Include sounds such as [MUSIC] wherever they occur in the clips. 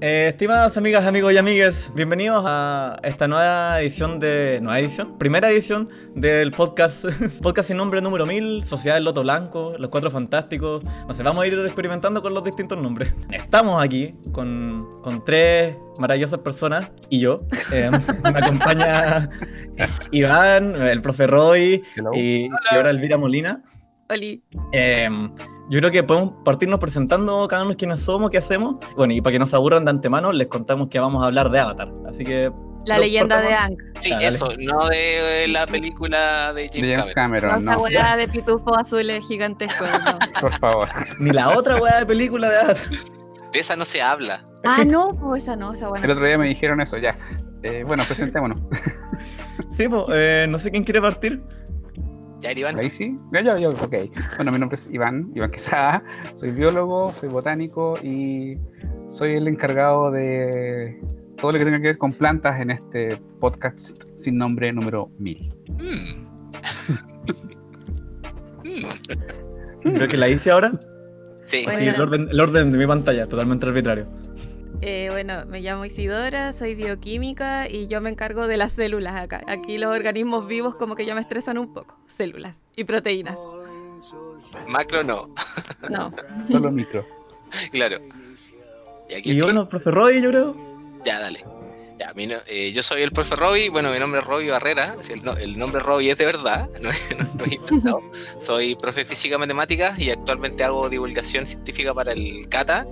Eh, estimadas amigas, amigos y amigues, bienvenidos a esta nueva edición de... ¿Nueva edición? Primera edición del podcast, [LAUGHS] podcast sin nombre número 1000, Sociedad del Loto Blanco, Los Cuatro Fantásticos. No sé, vamos a ir experimentando con los distintos nombres. Estamos aquí con, con tres maravillosas personas y yo. Eh, [LAUGHS] me acompaña Iván, el profe Roy y, y ahora Elvira Molina. Oli. Eh, yo creo que podemos partirnos presentando cada uno quiénes somos, qué hacemos. Bueno, y para que no se aburran de antemano, les contamos que vamos a hablar de Avatar. Así que. La leyenda de. Ang. Sí, Ah, eso, no de la película de James, De James Cameron. Cameron, Esa no, de pitufo azules gigantescos. no. [LAUGHS] por favor. Ni la otra weá de película de Avatar. De esa no se habla. Ah, no, pues esa no, esa El buena. otro día me dijeron eso, ya. Eh, bueno, presentémonos. Sí, pues, eh, no sé quién quiere partir. Ya, Iván. Ahí sí. Ya, ya, ya, ok. Bueno, mi nombre es Iván, Iván Quesada. Soy biólogo, soy botánico y soy el encargado de todo lo que tenga que ver con plantas en este podcast sin nombre número 1000. Mm. Mm. [LAUGHS] Creo que la hice ahora. Sí, el orden, el orden de mi pantalla, totalmente arbitrario. Eh, bueno, me llamo Isidora, soy bioquímica y yo me encargo de las células acá. Aquí los organismos vivos como que ya me estresan un poco. Células y proteínas. macro no, No. Solo micro. [LAUGHS] claro. Y aquí Y bueno, profe Roy, yo creo. Ya, dale. Ya, mi no- eh, yo soy el profe Robbie, bueno, mi nombre es Robbie Barrera, el, no- el nombre Robbie es de verdad, [LAUGHS] no es, no es inventado. Soy profe de física y matemáticas y actualmente hago divulgación científica para el CATA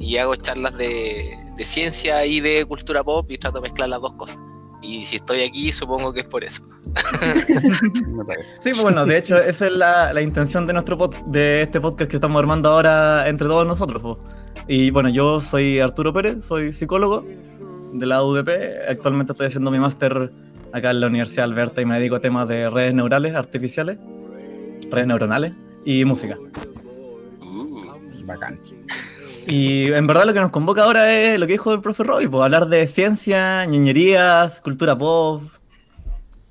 y hago charlas de, de ciencia y de cultura pop y trato de mezclar las dos cosas. Y si estoy aquí, supongo que es por eso. [LAUGHS] Sí, pues bueno, de hecho, esa es la, la intención de nuestro pod- de este podcast que estamos armando ahora entre todos nosotros. Y bueno, yo soy Arturo Pérez, soy psicólogo de la UDP. Actualmente estoy haciendo mi máster acá en la Universidad Alberta y me dedico a temas de redes neurales artificiales, redes neuronales y música. Uh, Bacán. Y en verdad lo que nos convoca ahora es lo que dijo el profe Roy, pues hablar de ciencia, ñoñerías, cultura pop,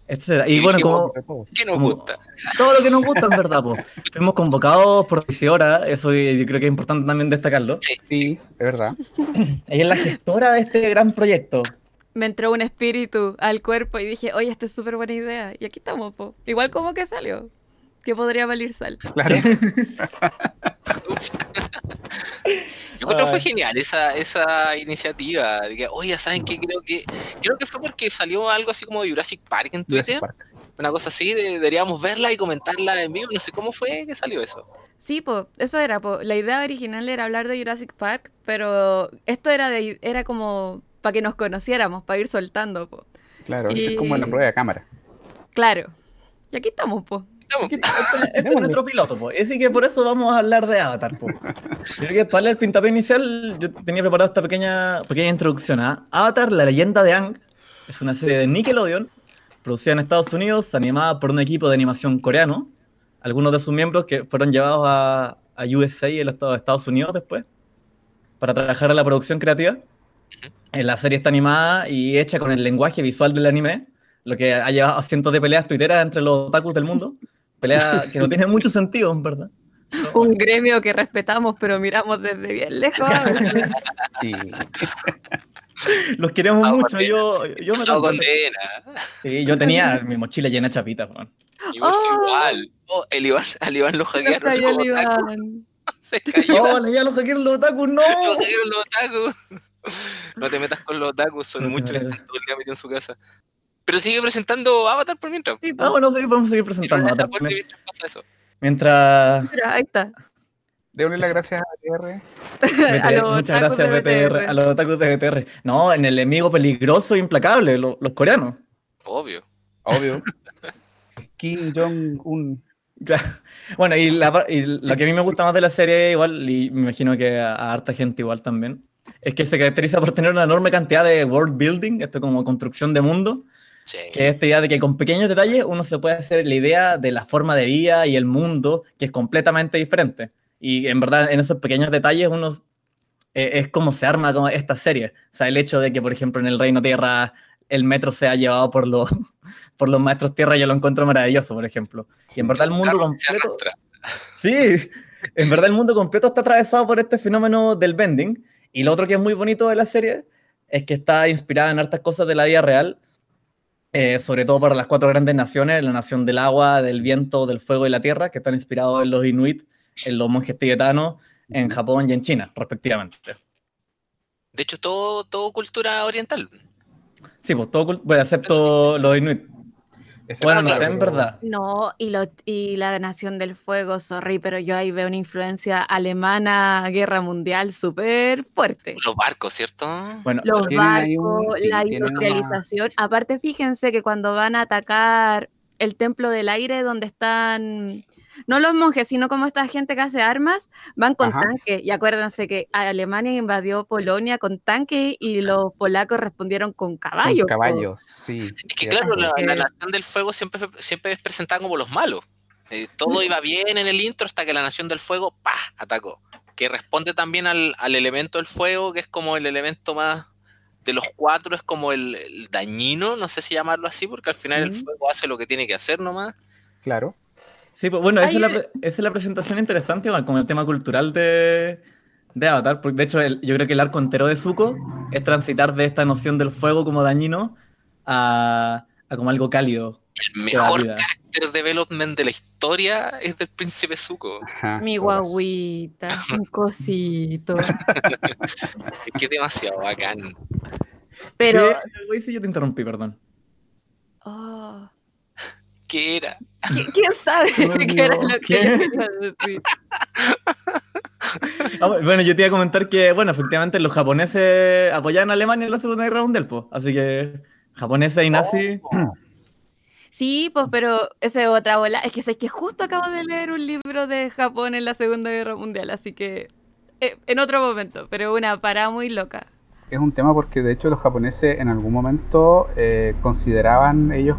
etcétera. Y bueno, como, ¿Qué nos Como- gusta? todo lo que nos gusta, en verdad, pues. Fuimos convocados por Isidora, eso yo creo que es importante también destacarlo. Sí, es verdad. [CLEARS THROAT] Ella es la gestora de este gran proyecto. Me entró un espíritu al cuerpo y dije, oye, esta es súper buena idea. Y aquí estamos, po. Igual como que salió. Que podría valer sal. [LAUGHS] Claro. [LAUGHS] Yo creo que fue genial esa, esa iniciativa. De que, oye, ¿saben qué? Creo que creo que fue porque salió algo así como de Jurassic Park en Twitter. Park. Una cosa así, de- deberíamos verla y comentarla en vivo. No sé cómo fue que salió eso. Sí, po, eso era, po. La idea original era hablar de Jurassic Park, pero esto era de era como para que nos conociéramos, para ir soltando, po. Claro, Y- es como la prueba de cámara. Claro. Y aquí estamos, po. Estamos- Este es nuestro piloto, pues. Así que por eso vamos a hablar de Avatar, pues. Yo creo que para darle el pintapié inicial, yo tenía preparado esta pequeña, pequeña introducción a Avatar, la leyenda de Ang. Es una serie de Nickelodeon, producida en Estados Unidos, animada por un equipo de animación coreano. Algunos de sus miembros que fueron llevados a, a USA el estado de Estados Unidos después, para trabajar en la producción creativa. Eh, La serie está animada y hecha con el lenguaje visual del anime, lo que ha llevado a cientos de peleas tuiteras entre los otakus del mundo. Peleas [LAUGHS] que no tienen mucho sentido, en verdad. Un gremio que respetamos, pero miramos desde bien lejos. [LAUGHS] Sí. Los queremos mucho. condena. Yo, yo, me condena. Sí, yo tenía mi mochila llena de chapitas, weón. Y vos Oh. igual. Oh, el Iván, al Iván lo Se hackearon. cayó el los. Iván. [LAUGHS] Se cayó. ¡Oh, ya los hackearon los otakus! ¡No! Lo hackearon los otakus. No te metas con los otakus, son muchos que están todo el día metidos en su casa. Pero sigue presentando Avatar por mientras. Sí. Ah, bueno, sí, podemos seguir Y no presentando. Avatar. aporte mientras pasa eso. Mientras. Mira, ahí está. Démosle las gracias a BTR. [LAUGHS] A muchas gracias, de BTR, a los otakus de BTR. No, en el enemigo peligroso e implacable, lo- los coreanos. Obvio. Obvio. [LAUGHS] Kim Jong-un. Bueno, y, la y lo que a mí me gusta más de la serie, igual, y me imagino que a, a harta gente igual también, es que se caracteriza por tener una enorme cantidad de world building, esto como construcción de mundo, Sí. que es esta idea de que con pequeños detalles uno se puede hacer la idea de la forma de vida y el mundo, que es completamente diferente. Y en verdad, en esos pequeños detalles uno eh, es como se arma como esta serie. O sea, el hecho de que, por ejemplo, en el Reino Tierra el metro sea llevado por los, [LAUGHS] por los maestros tierra, yo lo encuentro maravilloso, por ejemplo. Y en verdad el mundo completo... Sí, en verdad el mundo completo está atravesado por este fenómeno del bending Y lo otro que es muy bonito de la serie es que está inspirada en hartas cosas de la vida real, eh, sobre todo para las cuatro grandes naciones, la nación del agua, del viento, del fuego y la tierra, que están inspirados en los inuit, en los monjes tibetanos, en Japón y en China, respectivamente. De hecho, todo, todo cultura oriental. Sí, pues todo, bueno, excepto los inuit. Ese Bueno, no sé, en verdad. No, y, lo, y la Nación del Fuego, sorry, pero yo ahí veo una influencia alemana, guerra mundial súper fuerte. Los barcos, ¿cierto? Bueno, Los barcos, sí, la una- industrialización. Aparte, fíjense que cuando van a atacar el Templo del Aire, donde están, no los monjes, sino como esta gente que hace armas, van con Ajá. tanques. Y acuérdense que Alemania invadió Polonia con tanques y los polacos respondieron con Con caballos. po. caballos, sí. Es que claro, la, Nación del Fuego siempre, siempre es presentada como los malos. Eh, todo iba bien en el intro hasta que la Nación del Fuego, ¡pa! atacó. Que responde también al, al elemento del fuego, que es como el elemento más de los cuatro, es como el, el dañino, no sé si llamarlo así, porque al final el fuego hace lo que tiene que hacer nomás. Claro. Sí, pues bueno, esa, es la, esa es la presentación interesante igual, con el tema cultural de, de Avatar, porque de hecho el- yo creo que el arco entero de Zuko es transitar de esta noción del fuego como dañino a, a como algo cálido. El mejor character development de la historia es del príncipe Zuko. Ajá, Mi guaguita, [LAUGHS] un cosito. Es que es demasiado bacán. Pero, sí, yo te interrumpí, perdón. oh, ¿Qué era? ¿qui- ¿quién sabe [LAUGHS] qué era lo que quería [LAUGHS] decir? Ah, bueno, yo te iba a comentar que, bueno, efectivamente los japoneses apoyaban a Alemania en la Segunda Guerra Mundial, pues. Así que japoneses y nazis. Oh, Sí, pues, pero esa es otra bola. Es que sé que justo acabo de leer un libro de Japón en la Segunda Guerra Mundial, así que eh, en otro momento, pero una parada muy loca. Es un tema porque de hecho los japoneses en algún momento eh, consideraban ellos,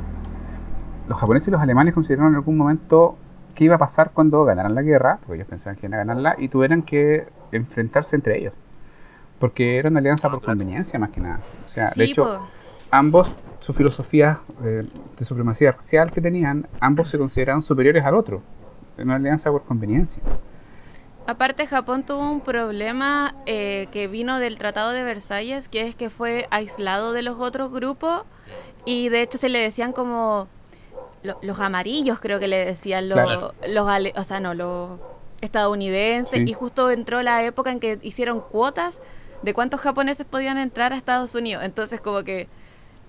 los japoneses y los alemanes consideraron en algún momento qué iba a pasar cuando ganaran la guerra, porque ellos pensaban que iban a ganarla, y tuvieran que enfrentarse entre ellos. Porque era una alianza Ah, por claro. conveniencia más que nada. O sea, de Sí, hecho, pues. ambos, su filosofía eh, de supremacía racial que tenían, ambos se consideraban superiores al otro. Era una alianza por conveniencia. Aparte, Japón tuvo un problema eh, que vino del Tratado de Versalles, que es que fue aislado de los otros grupos y de hecho se le decían como lo- los amarillos, creo que le decían los, Claro. los ale- o sea, no, los estadounidenses. Sí. Y justo entró la época en que hicieron cuotas de cuántos japoneses podían entrar a Estados Unidos. Entonces, como que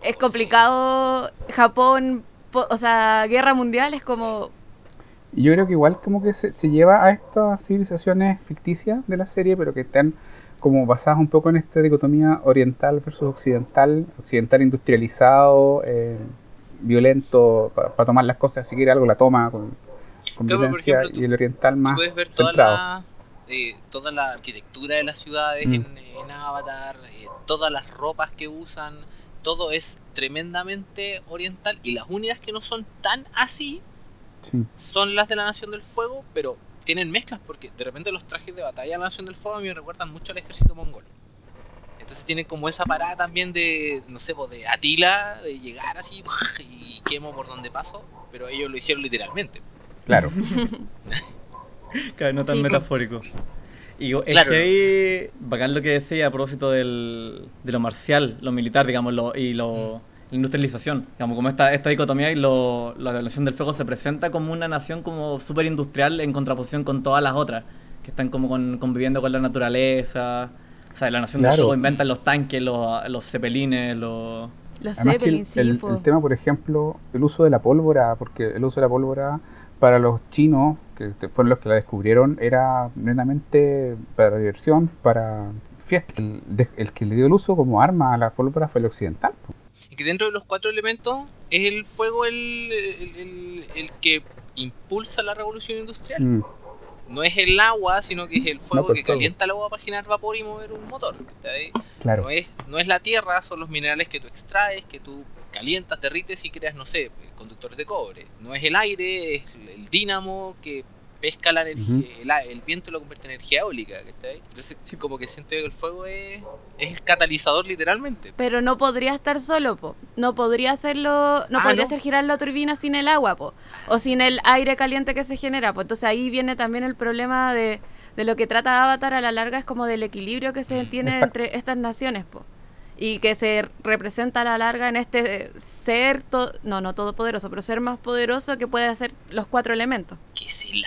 es complicado Japón, po- o sea, guerra mundial es como Y yo creo que igual como que se, se lleva a estas civilizaciones ficticias de la serie, pero que están como basadas un poco en esta dicotomía oriental versus occidental, occidental industrializado, eh, violento, para tomar las cosas, si quiere algo la toma con, con Claro, violencia, ejemplo, y el oriental más puedes ver toda la, eh, toda la arquitectura de las ciudades Mm. en, en Avatar, eh, todas las ropas que usan, todo es tremendamente oriental y las únicas que no son tan así Sí. son las de la Nación del Fuego, pero tienen mezclas porque de repente los trajes de batalla de la Nación del Fuego a mí me recuerdan mucho al ejército mongol. Entonces tienen como esa parada también de, no sé, pues, de Atila, de llegar así y quemo por donde paso, pero ellos lo hicieron literalmente. Claro. [LAUGHS] Claro, no tan Sí, metafórico. Y es Claro. que bacán lo que decía a propósito del, de lo marcial, lo militar, digamos, lo, y lo, la industrialización. Digamos, como esta, esta dicotomía y lo, la nación del fuego se presenta como una nación como súper industrial en contraposición con todas las otras, que están como con- conviviendo con la naturaleza. O sea, la nación del Claro. fuego inventan los tanques, los, los cepelines, los... los Además que el, el- el tema, por ejemplo, el uso de la pólvora, porque el uso de la pólvora para los chinos, que fueron los que la descubrieron, era netamente para diversión, para fiesta. El, de- el que le dio el uso como arma a la pólvora fue el occidental. Y que dentro de los cuatro elementos es el fuego el, el- el- el que impulsa la revolución industrial. Mm, No es el agua, sino que es el fuego que calienta el agua para generar vapor y mover un motor. claro. No, es, no es la tierra, son los minerales que tú extraes, que tú calientas, derrites y creas, no sé, conductores de cobre. No es el aire, es el dínamo que pesca la energía, el, el viento y lo convierte en energía eólica. ¿cachai? Entonces, como que siento que el fuego es, es el catalizador literalmente. Pero no podría estar solo, po. No podría hacerlo, no Ah, podría ¿no? hacer girar la turbina sin el agua, po. O sin el aire caliente que se genera, po. Entonces ahí viene también el problema de de lo que trata Avatar a la larga es como del equilibrio que se tiene Exacto. entre estas naciones, po. Y que se representa a la larga en este ser, to- no, no todopoderoso, pero ser más poderoso que puede hacer los cuatro elementos. Que es el.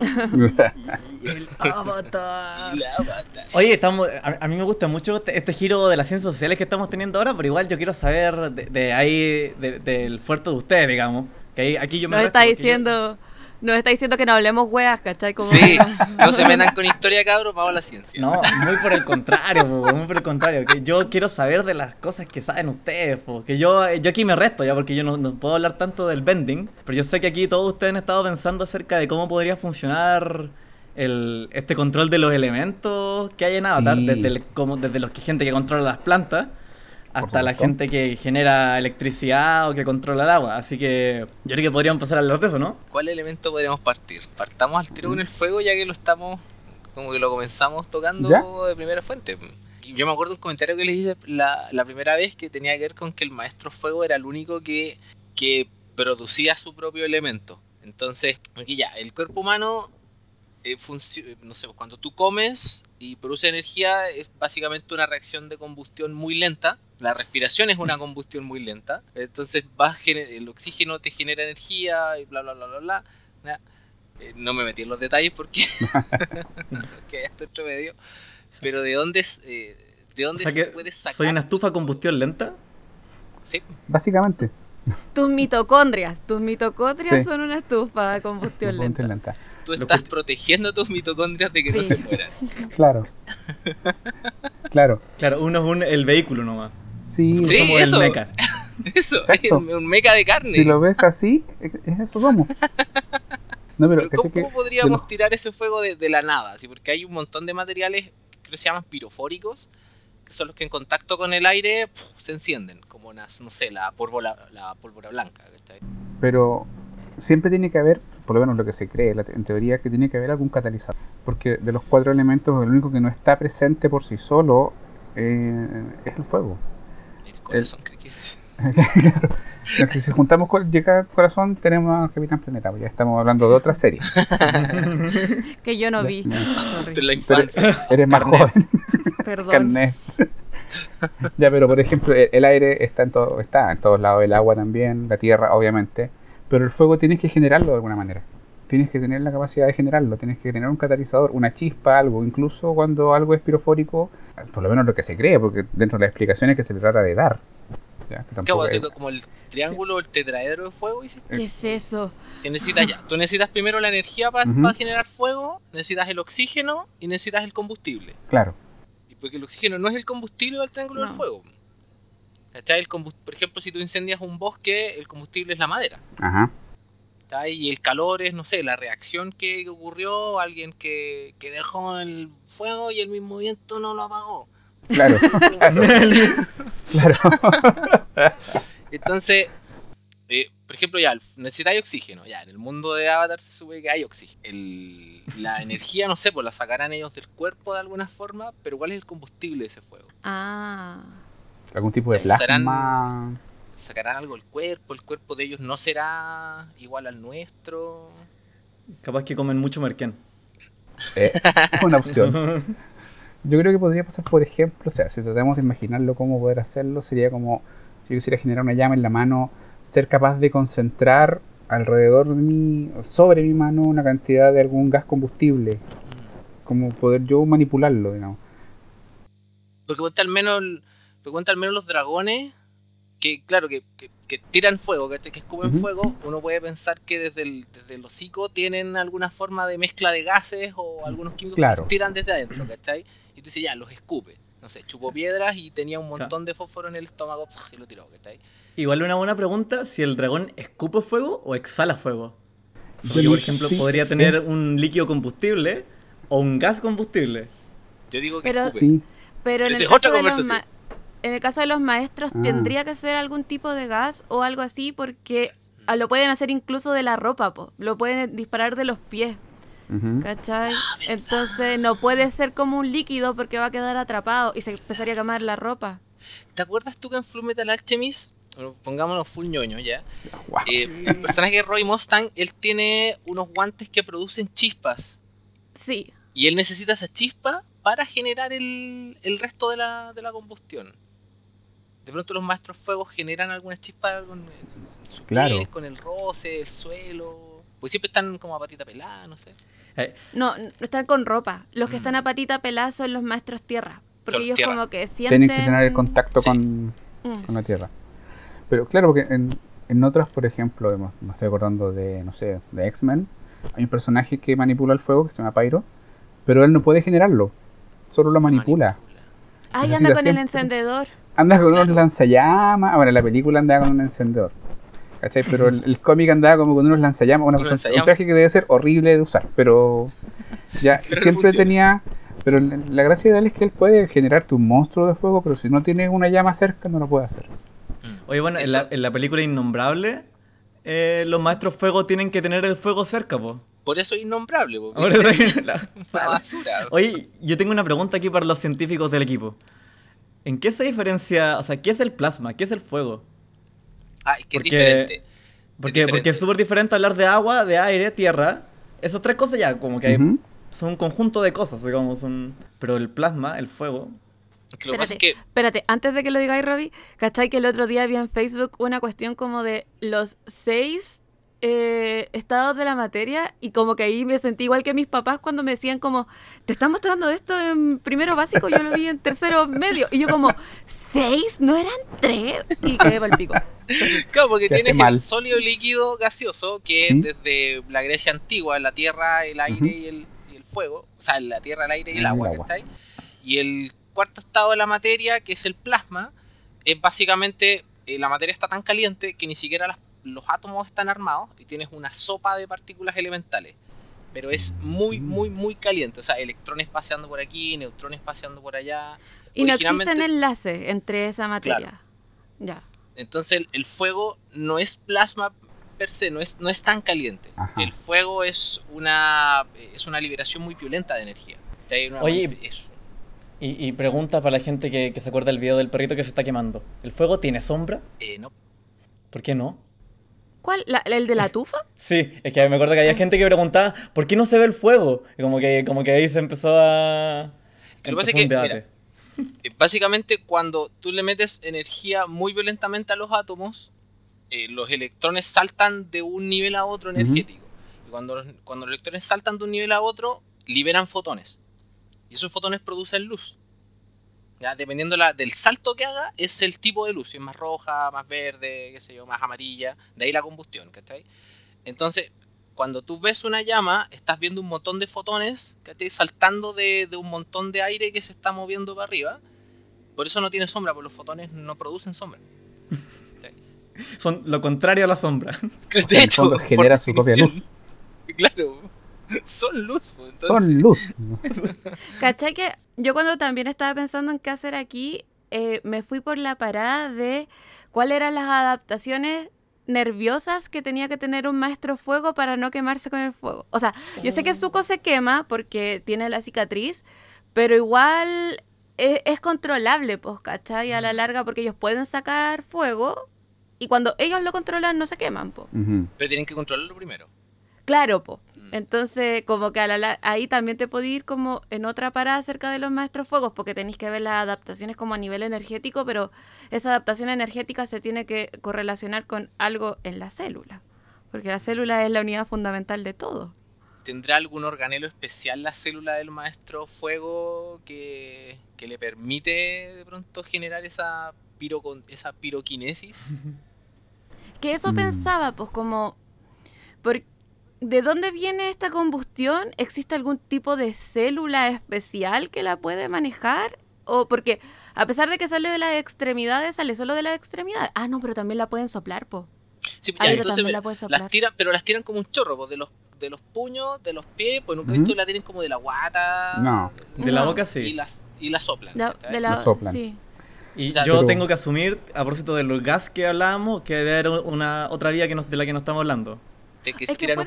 El avatar. El avatar. Oye, estamos, a, a mí me gusta mucho este, este giro de las ciencias sociales que estamos teniendo ahora, pero igual yo quiero saber de, de ahí, de- del fuerte de ustedes, digamos. Que ahí, aquí yo me está yo- diciendo, nos está diciendo que no hablemos weas, ¿cachai? Como- Sí, no se metan con historia, cabros, vamos a la ciencia. No, muy por el contrario, po, muy por el contrario. Que yo quiero saber de las cosas que saben ustedes, po, que yo, yo aquí me resto ya, porque yo no, no puedo hablar tanto del bending, pero yo sé que aquí todos ustedes han estado pensando acerca de cómo podría funcionar el, este control de los elementos que hay en Avatar, Sí. desde, el- como, desde los que gente que controla las plantas hasta la gente que genera electricidad o que controla el agua. Así que yo creo que podríamos empezar a hablar de eso, ¿no? ¿Cuál elemento podríamos partir? Partamos al tiro con el fuego ya que lo estamos, como que lo comenzamos tocando ¿Ya? de primera fuente. Yo me acuerdo un comentario que les hice la, la primera vez que tenía que ver con que el maestro fuego era el único que, que producía su propio elemento. Entonces, aquí ya, el cuerpo humano, eh, funci- no sé, cuando tú comes y produce energía, es básicamente una reacción de combustión muy lenta. La respiración es una [LAUGHS] combustión muy lenta. Entonces, vas el oxígeno te genera energía y bla, bla, bla, bla, bla. Eh, no me metí en los detalles porque, [LAUGHS] [LAUGHS] hay esto entre medio. Pero ¿de dónde, es, eh, ¿de O dónde sea se que puede sacar? soy una estufa a combustión lenta. Sí, Básicamente. Tus mitocondrias, tus mitocondrias Sí. son una estufa de combustión combustión lenta. lenta. Tú estás que- protegiendo a tus mitocondrias de que no se mueran. [LAUGHS] Claro. [LAUGHS] claro. Claro, uno es un, el vehículo nomás. Sí, Sí, Somos el eso. mecha. [LAUGHS] Eso, Exacto. es un meca de carne. si lo ves así, es es eso como. No, pero Pero ¿cachai ¿cómo, que cómo de podríamos los- tirar ese fuego de, de la nada? ¿sí? Porque hay un montón de materiales que creo que se llaman pirofóricos, que son los que en contacto con el aire ¡puf! se encienden, como unas, no sé, la pólvora, la pólvora blanca. Pero siempre tiene que haber, por lo menos lo que se cree la- en teoría, que tiene que haber algún catalizador. Porque de los cuatro elementos, el único que no está presente por sí solo eh, es el fuego. El corazón [LAUGHS] que claro. Entonces, si juntamos con llega al corazón, tenemos a Capitán Planeta. pues ya estamos hablando de otra serie. [LAUGHS] Que yo no vi. de la infancia. Eres más Carnet. joven. Perdón. Carnet. ya, pero por ejemplo, el, el aire está en, todo, está en todos lados, el agua también, la tierra, obviamente. Pero el fuego tienes que generarlo de alguna manera. Tienes que tener la capacidad de generarlo, tienes que generar un catalizador, una chispa, algo. Incluso cuando algo es pirofórico, por lo menos lo que se cree, porque dentro de las explicaciones que se le trata de dar. Ya, como el triángulo o el tetraedro de fuego, ¿hiciste? ¿Qué es eso? Que necesitas ya. Tú necesitas primero la energía para generar fuego, necesitas el oxígeno y necesitas el combustible. Claro. Y porque el oxígeno no es el combustible del triángulo del fuego. ¿Cachai? El combust- por ejemplo, si tú incendias un bosque, el combustible es la madera. Ajá. ¿cachai? Y el calor es, no sé, la reacción que ocurrió, alguien que, que dejó el fuego y el mismo viento no lo apagó. Claro. [LAUGHS] [LAUGHS] claro. Entonces, eh, por ejemplo, ya, necesitáis oxígeno. Ya, en el mundo de Avatar se sube que hay oxígeno. El- la [LAUGHS] energía, no sé, pues la sacarán ellos del cuerpo de alguna forma, pero ¿cuál es el combustible de ese fuego? Ah. Algún tipo de plasma. ¿Sacarán algo del cuerpo? ¿El cuerpo de ellos no será igual al nuestro? Capaz que comen mucho merquén. Eh, es una opción. [LAUGHS] Yo creo que podría pasar, por ejemplo, o sea, si tratamos de imaginarlo cómo poder hacerlo, sería como si yo quisiera generar una llama en la mano, ser capaz de concentrar alrededor de mí, sobre mi mano, una cantidad de algún gas combustible, Mm. como poder yo manipularlo, digamos. Porque al menos, el- cuenta al menos los dragones, que claro, que, que- que tiran fuego, ¿cachai? que escupen fuego, uno puede pensar que desde el, desde el hocico tienen alguna forma de mezcla de gases o algunos químicos que los tiran desde adentro, ¿cachai? Y tú dices, ya, los escupe. No sé, chupó piedras y tenía un montón de fósforo en el estómago y lo tiró, ¿cachai? Igual una buena pregunta si el dragón escupe fuego o exhala fuego. Porque, por ejemplo, sí, podría sí. tener un líquido combustible o un gas combustible. Yo digo que Pero- escupe. Sí, Pero en el, caso de los conversación. ma- en el caso de los maestros Ah. tendría que ser algún tipo de gas o algo así porque ah, lo pueden hacer incluso de la ropa, po. lo pueden disparar de los pies. ¿cachai? Entonces no puede ser como un líquido porque va a quedar atrapado y se empezaría a quemar la ropa. ¿Te acuerdas tú que en Fullmetal Alchemist, bueno, pongámonos full ñoño ya, Guau. eh, el personaje Roy Mustang, él tiene unos guantes que producen chispas. Sí. Y él necesita esa chispa para generar el, el resto de la, de la combustión. De pronto los maestros fuegos generan alguna chispa con en su Claro. piel, con el roce, el suelo. Pues siempre están como a patita pelada, no sé. Eh, No, no están con ropa. Los que Mm. están a patita pelada son los maestros tierra. Porque ellos tierra. como que sienten... Tienen que tener el contacto Sí. con, Mm. con la Tierra. Pero claro, porque en, en otras, por ejemplo, me estoy acordando de, no sé, de X-Men, hay un personaje que manipula el fuego que se llama Pyro, pero él no puede generarlo, solo lo manipula. Ay, Necesita anda con el encendedor. Anda con Claro. unos lanzallamas, ah, bueno, en la película andaba con un encendedor. ¿Cachai? Pero el, el cómic andaba como con unos lanzallamas, una un lanzallamas. traje que debe ser horrible de usar, pero ya [LAUGHS] Pero siempre funciona. tenía... Pero la gracia de él es que él puede generarte un monstruo de fuego, pero si no tiene una llama cerca no lo puede hacer. Mm. Oye, bueno, en la, en la película Innombrable, eh, los maestros fuego tienen que tener el fuego cerca, po. Por eso es innombrable, po, Por eso hay- [LAUGHS] la- basura. Oye, yo tengo una pregunta aquí para los científicos del equipo. ¿En qué se diferencia, o sea, qué es el plasma? ¿Qué es el fuego? Ah, es que es Porque- diferente. Porque, diferente. porque es súper diferente hablar de agua, de aire, tierra. Esas tres cosas ya, como que hay- son un conjunto de cosas, digamos. Son... Pero el plasma, el fuego. Es que lo es que espérate, antes de que lo digáis, Robbie, ¿cachai que el otro día vi en Facebook una cuestión como de los seis eh, estados de la materia y como que ahí me sentí igual que mis papás cuando me decían como, te están mostrando esto en primero básico, yo lo vi en tercero medio y yo como, ¿seis? ¿No eran tres? Y quedé para el pico. Claro, porque tienes mal. el sólido líquido gaseoso, que ¿Mm? desde la Grecia antigua, la tierra, el aire y, el, y el fuego, o sea, la tierra, el aire y el El agua, agua. ¿cachai? Y el cuarto estado de la materia, que es el plasma, es básicamente, eh, la materia está tan caliente que ni siquiera las- los átomos están armados y tienes una sopa de partículas elementales. Pero es muy, muy, muy caliente. O sea, electrones paseando por aquí, neutrones paseando por allá. Y no existen enlaces entre esa materia. Ya. Entonces el, el fuego no es plasma per se, no es, no es tan caliente. Ajá. El fuego es una, es una liberación muy violenta de energía. Hay una Oye, manif- es- Y, y pregunta para la gente que, que se acuerda del video del perrito que se está quemando. ¿El fuego tiene sombra? eh, no, ¿Por qué no? ¿Cuál? ¿La- ¿El de la [LAUGHS] tufa? Sí, es que me acuerdo que había gente que preguntaba, ¿por qué no se ve el fuego? Y como que, como que ahí se empezó a... Lo que pasa empezó es que, mira. Eh, Básicamente, cuando tú le metes energía muy violentamente a los átomos, eh, los electrones saltan de un nivel a otro energético. Y cuando los, cuando los electrones saltan de un nivel a otro, liberan fotones. Y esos fotones producen luz. ¿Ya? Dependiendo la- del salto que haga, es el tipo de luz. Si es más roja, más verde, qué sé yo, más amarilla. De ahí la combustión, ¿cachai? Entonces, cuando tú ves una llama, estás viendo un montón de fotones ¿cachai? saltando de, de un montón de aire que se está moviendo para arriba. Por eso no tiene sombra, porque los fotones no producen sombra. [LAUGHS] Son lo contrario a la sombra. [LAUGHS] De hecho, genera su propia definición, [LAUGHS] Claro, son luz. pues, entonces- Son luz. ¿Cachai que yo cuando también estaba pensando en qué hacer aquí, eh, me fui por la parada de cuáles eran las adaptaciones nerviosas que tenía que tener un maestro fuego para no quemarse con el fuego. O sea, yo sé que Zuko se quema porque tiene la cicatriz, pero igual es, es controlable, pues, ¿cachai? A la larga porque ellos pueden sacar fuego y cuando ellos lo controlan no se queman, pues. Pero tienen que controlarlo primero. Claro, po. Mm. Entonces, como que a la la- ahí también te podés ir como en otra parada cerca de los maestros fuegos, porque tenéis que ver las adaptaciones como a nivel energético, pero esa adaptación energética se tiene que correlacionar con algo en la célula, porque la célula es la unidad fundamental de todo. ¿Tendrá algún organelo especial la célula del maestro fuego que, que le permite de pronto generar esa, pirocon- esa piroquinesis? [LAUGHS] Que eso Mm. pensaba, pues como, por, ¿de dónde viene esta combustión? ¿Existe algún tipo de célula especial que la puede manejar? O porque a pesar de que sale de las extremidades, sale solo de las extremidades. Ah, no, pero también la pueden soplar, po. Sí, ya, pero entonces la soplar. las tiran, pero las tiran como un chorro, pues, de los de los puños, de los pies, pues nunca he Ujú. visto que la tienen como de la guata. No. De la No. boca Y sí. las, y las soplan. De, ¿cachai? de la, soplan. sí. Y O sea, yo pero- tengo que asumir, a propósito del gas que hablábamos, que debe haber una otra vía que nos- de la que no estamos hablando. De que Es se que tiran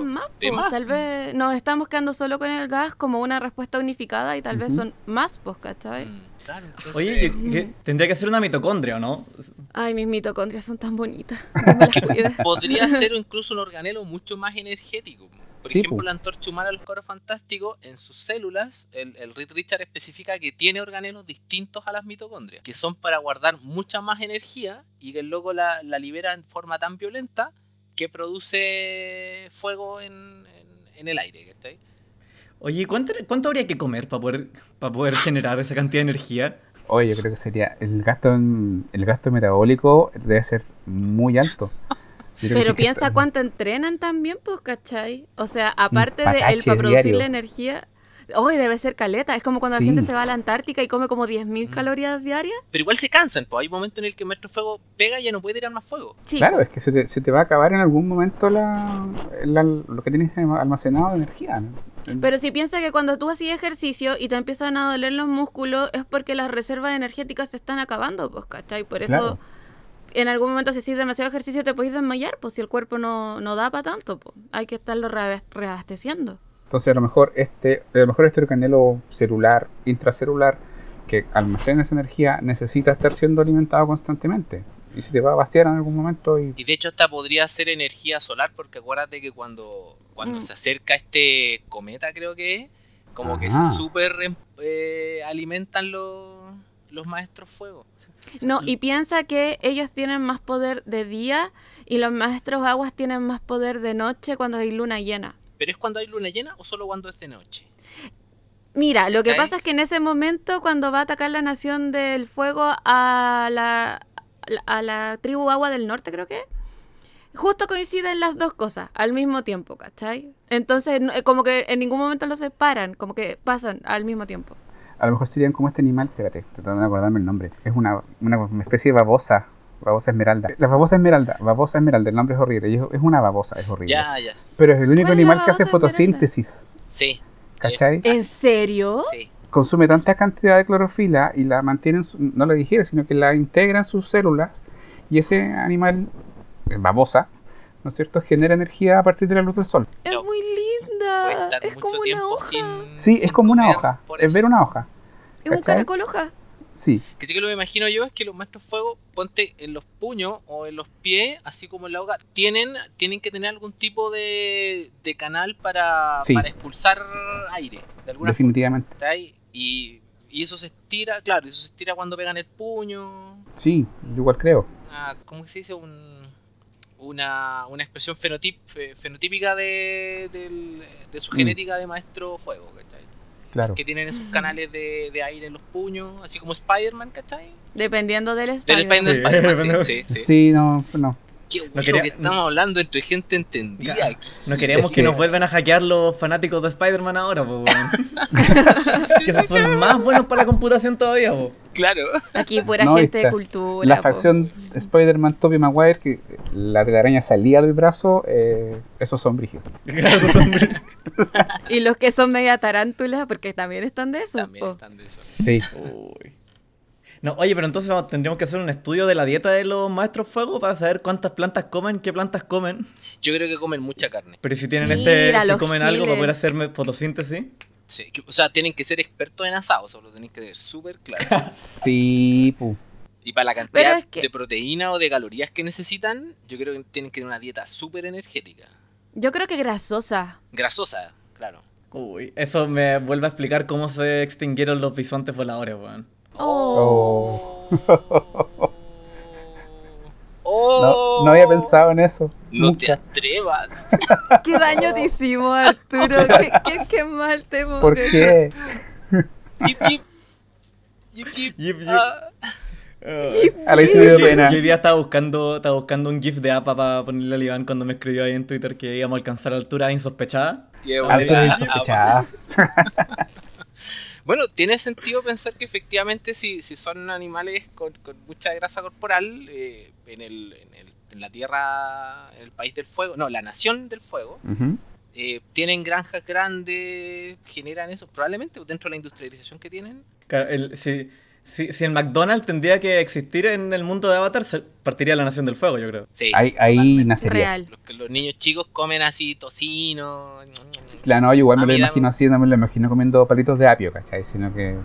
un más, de más. Tal vez nos estamos quedando solo con el gas como una respuesta unificada y tal vez son más, pues, ¿cachai? Mm, claro, entonces, Oye, yo- que- tendría que ser una mitocondria, ¿o ¿no? Ay, mis mitocondrias son tan bonitas. [LAUGHS] Me las podría ser incluso un organelo mucho más energético. Por Sí, ejemplo, la antorcha humana de los cabros fantásticos, en sus células, el, el Reed Richard especifica que tiene organelos distintos a las mitocondrias, que son para guardar mucha más energía y que la, la libera en forma tan violenta que produce fuego en, en- en el aire. ¿cachai? Oye, ¿cuánto, ¿cuánto habría que comer para poder, para poder generar esa cantidad de energía? Oye, yo creo que sería. El gasto en, el gasto metabólico debe ser muy alto. Pero piensa cuánto entrenan también, pues, ¿cachai? O sea, aparte de él para producir diario. la energía, hoy debe ser caleta. Es como cuando Sí. la gente se va a la Antártica y come como 10.000 Mm. calorías diarias. Pero igual se cansan, pues hay momentos en el que el maestro fuego pega y ya no puede tirar más fuego. Sí, Claro, es que se te, se te va a acabar en algún momento la, la- lo que tienes almacenado de energía. ¿no? Pero si piensas que cuando tú haces ejercicio y te empiezan a doler los músculos, es porque las reservas energéticas se están acabando, pues, ¿cachai? Por eso, Claro. en algún momento, si haces demasiado ejercicio, te podéis desmayar, pues, si el cuerpo no, no da para tanto, pues, hay que estarlo reabasteciendo. Entonces a lo mejor este, a lo mejor este organelo celular, intracelular, que almacena esa energía, necesita estar siendo alimentado constantemente. Y se te va a vaciar en algún momento y Y de hecho esta podría ser energía solar porque acuérdate que cuando, cuando Mm. se acerca este cometa creo que es, como que se super eh, alimentan los, los maestros fuego. No, y piensa que ellos tienen más poder de día y los maestros aguas tienen más poder de noche cuando hay luna llena. ¿Pero es cuando hay luna llena o solo cuando es de noche? Mira, lo que pasa es que en ese momento, cuando va a atacar la Nación del Fuego a la, a la tribu Agua del Norte, creo que, justo coinciden las dos cosas al mismo tiempo, ¿cachai? Entonces, no- eh, como que en ningún momento los separan, como que pasan al mismo tiempo. a lo mejor serían como este animal, espérate, tratando de acordarme el nombre. Es una, una, una especie de babosa, babosa esmeralda. La babosa esmeralda, babosa esmeralda, el nombre es horrible. Es una babosa, es horrible. Ya, ya. Pero es el único ¿Cuál es la animal que hace esmeralda? fotosíntesis, Sí. ¿cachai? ¿En serio? Sí. consume tanta cantidad de clorofila y la mantiene, en su- no la digiere, sino que la integra en sus células y ese animal, babosa, ¿no es cierto?, genera energía a partir de la luz del sol. Es No, muy linda. Es como una hoja. sin. Sí, sin es como una hoja, es ver una hoja, Es un caracol hoja. Sí. Que sí que lo que me imagino yo es que los maestros fuego, ponte en los puños o en los pies, así como en la hoja, tienen, tienen que tener algún tipo de, de canal para, Sí. para expulsar aire, de alguna definitivamente. forma. Y, y eso se estira, claro, eso se estira cuando pegan el puño. Sí, yo igual creo. Ah, ¿Cómo que se dice? Un- una, una expresión fenotip- fenotípica de, de su Mm. genética de maestro fuego, ¿cachai? Claro. Que tienen esos canales de, de aire en los puños, así como Spider-Man, ¿cachai? Dependiendo del Del. Spider-Man, Sí, Spider-Man, bueno. sí, sí, sí. Sí, no, no. Qué bueno quería- que estamos hablando entre gente entendida Ya. aquí. No queremos Es que... que- nos vuelvan a hackear los fanáticos de Spider-Man ahora, po, [LAUGHS] [LAUGHS] que esos son más buenos para la computación todavía, po. Claro. Aquí pura No, gente de cultura. La po. facción Spider-Man Tobey Maguire, que la telaraña salía del brazo, eh, [LAUGHS] esos son brígidos. Y los que son media tarántulas, porque también están de eso. También po. están de eso. Sí. Uy. No, oye, pero entonces vamos- tendríamos que hacer un estudio de la dieta de los maestros fuego para saber cuántas plantas comen, qué plantas comen. Yo creo que comen mucha carne. Pero si tienen Mira, este, si comen algo para poder hacer fotosíntesis. Sí, o sea, tienen que ser expertos en asado, solo tenéis que tener súper claro. [LAUGHS] Sí, pu. Y para la cantidad es que- de proteína o de calorías que necesitan, yo creo que tienen que tener una dieta súper energética. Yo creo que grasosa. Grasosa, claro. Uy, eso me vuelve a explicar cómo se extinguieron los bisontes voladores, weón. Oh. Oh. No, no había pensado en eso. No te Nunca. atrevas. [LAUGHS] ¿Qué daño te hicimos, Arturo? ¿Qué, qué, qué mal te hemos ¿Por qué? Yip, yip. Yip, yip. Ah. Yo- pena. yo hoy día estaba buscando, estaba buscando un GIF de APA para ponerle al Iván cuando me escribió ahí en Twitter que íbamos a alcanzar altura insospechada. Ah, insospechada. Bueno, tiene sentido pensar que efectivamente si, si son animales con, con mucha grasa corporal, eh, en, el, en, el- en la tierra, en el país del fuego, no, la nación del fuego, eh, tienen granjas grandes, generan eso, probablemente dentro de la industrialización que tienen. Claro, el- si, si, si el McDonald's tendría que existir en el mundo de Avatar, partiría la Nación del Fuego, yo creo. Sí, Ahí, ahí nacería. Real. Los, niños chicos comen así tocino. Claro, no, yo igual me lo imagino así, no me lo imagino comiendo palitos de apio, ¿cachai? Sino que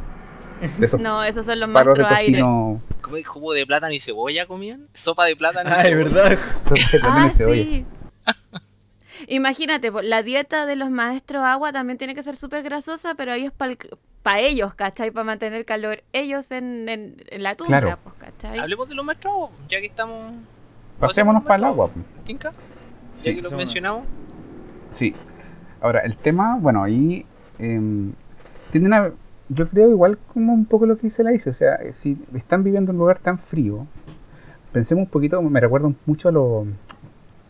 esos [LAUGHS] No, esos son los maestros aire. tocino. ¿Cómo es? jugo de plátano y cebolla comían? ¿Sopa de plátano y Ay, cebolla? ¿verdad? [LAUGHS] [LAUGHS] son de plátano Ah, y cebolla. sí. Imagínate, la dieta de los maestros agua también tiene que ser súper grasosa, pero ellos para ellos, ¿cachai? Para mantener calor, ellos en, en, en la tundra, Claro. pues, ¿cachai? Hablemos de los maestros, ya que estamos. Pasémonos para el agua. Tinka, ya Sí, que lo pasémonos. mencionamos. Sí. Ahora, el tema, bueno, ahí em, tiene una. Yo creo igual como un poco lo que dice la ICE, o sea, eh, si están viviendo en un lugar tan frío, pensemos un poquito, me recuerda mucho a lo,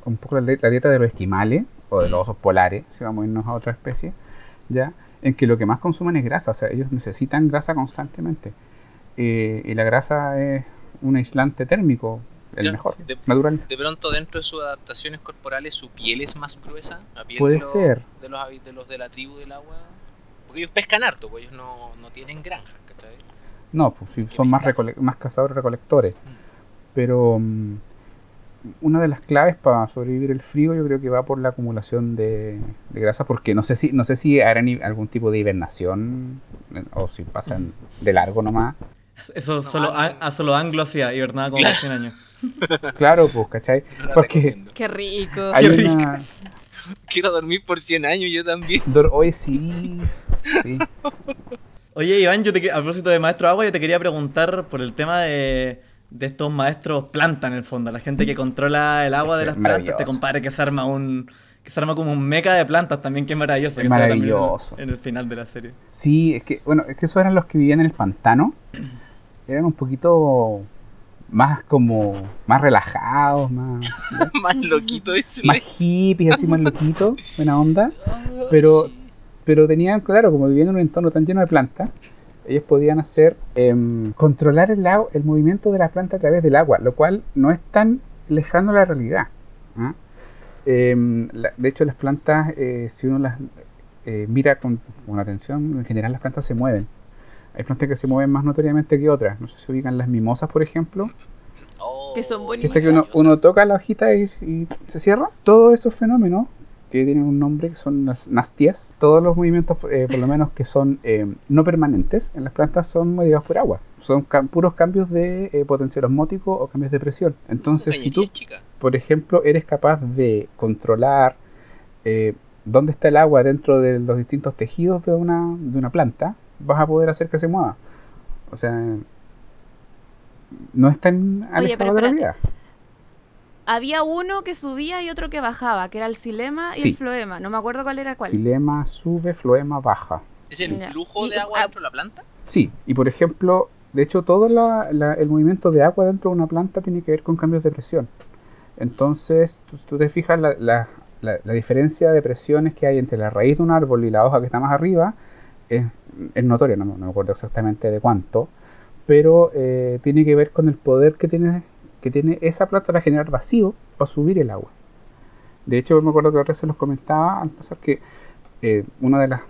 un poco la, la dieta de los esquimales o de los osos polares, si vamos a irnos a otra especie, ya, en que lo que más consumen es grasa, o sea, ellos necesitan grasa constantemente. Eh, y la grasa es un aislante térmico, el Ya, mejor, de- natural. De pronto, dentro de sus adaptaciones corporales, su piel es más gruesa. La piel Puede de los, ser. De los, de los de la tribu del agua. Porque ellos pescan harto, pues ellos no, no tienen granjas, ¿cachai? No, pues sí, son más, más cazadores recolectores. Pero mm, una de las claves para sobrevivir el frío yo creo que va por la acumulación de, de grasa, porque no sé si no sé si harán i- algún tipo de hibernación eh, o si pasan de largo nomás. Eso No, solo, a, a solo Anglo hacía, hibernaba como por 100 años. [LAUGHS] Claro, pues, ¿cachai? Porque. Qué rico. hay Qué una... Quiero dormir por 100 años, yo también. Dor- Oye, sí, sí. Oye, Iván, yo te, a propósito de maestro agua, yo te quería preguntar por el tema de, de estos maestros planta en el fondo, la gente que controla el agua de las plantas, Maravilloso. te compadre que se arma un que se arma como un meca de plantas también, que es maravilloso. Es que maravilloso. En el final de la serie. Sí, es que, bueno, es que esos eran los que vivían en el pantano. [CLEARS THROAT] Eran un poquito más como, más relajados, más, [LAUGHS] Más loquito ese. más hippies, así más loquitos, buena onda. [LAUGHS] pero- Pero tenían, claro, como vivían en un entorno tan lleno de plantas, ellos podían hacer, em, controlar el, agua- el movimiento de la planta a través del agua, lo cual no es tan lejano a la realidad. ¿ah? Em, la- de hecho, las plantas, eh, si uno las eh, mira con, con atención, en general las plantas se mueven. Hay plantas que se mueven más notoriamente que otras. No sé si ubican las mimosas, por ejemplo. Oh, Que son Esta que uno, toca la hojita y, y se cierra. Todos esos fenómenos que tienen un nombre que son las nasties, todos los movimientos, eh, por lo menos que son eh, no permanentes en las plantas, son mediados por agua. Son cam- puros cambios de eh, potencial osmótico o cambios de presión. Entonces, si tú, chica. por ejemplo, eres capaz de controlar eh, dónde está el agua dentro de los distintos tejidos de una, de una planta, vas a poder hacer que se mueva. O sea, no es tan alejado pero de la realidad. Había uno que subía y otro que bajaba, que era el silema y Sí. el floema. No me acuerdo cuál era cuál. Silema sube, floema baja. ¿Es el flujo de agua dentro de la planta? Sí, y por ejemplo, de hecho, todo la- la- el movimiento de agua dentro de una planta tiene que ver con cambios de presión. Entonces, tú, tú te fijas la, la- la- la diferencia de presiones que hay entre la raíz de un árbol y la hoja que está más arriba es, es notoria, no, me- no me acuerdo exactamente de cuánto, pero eh, tiene que ver con el poder que tiene, que tiene esa planta para generar vacío para subir el agua. De hecho, me acuerdo que otra vez se los comentaba al pasar que eh, una de las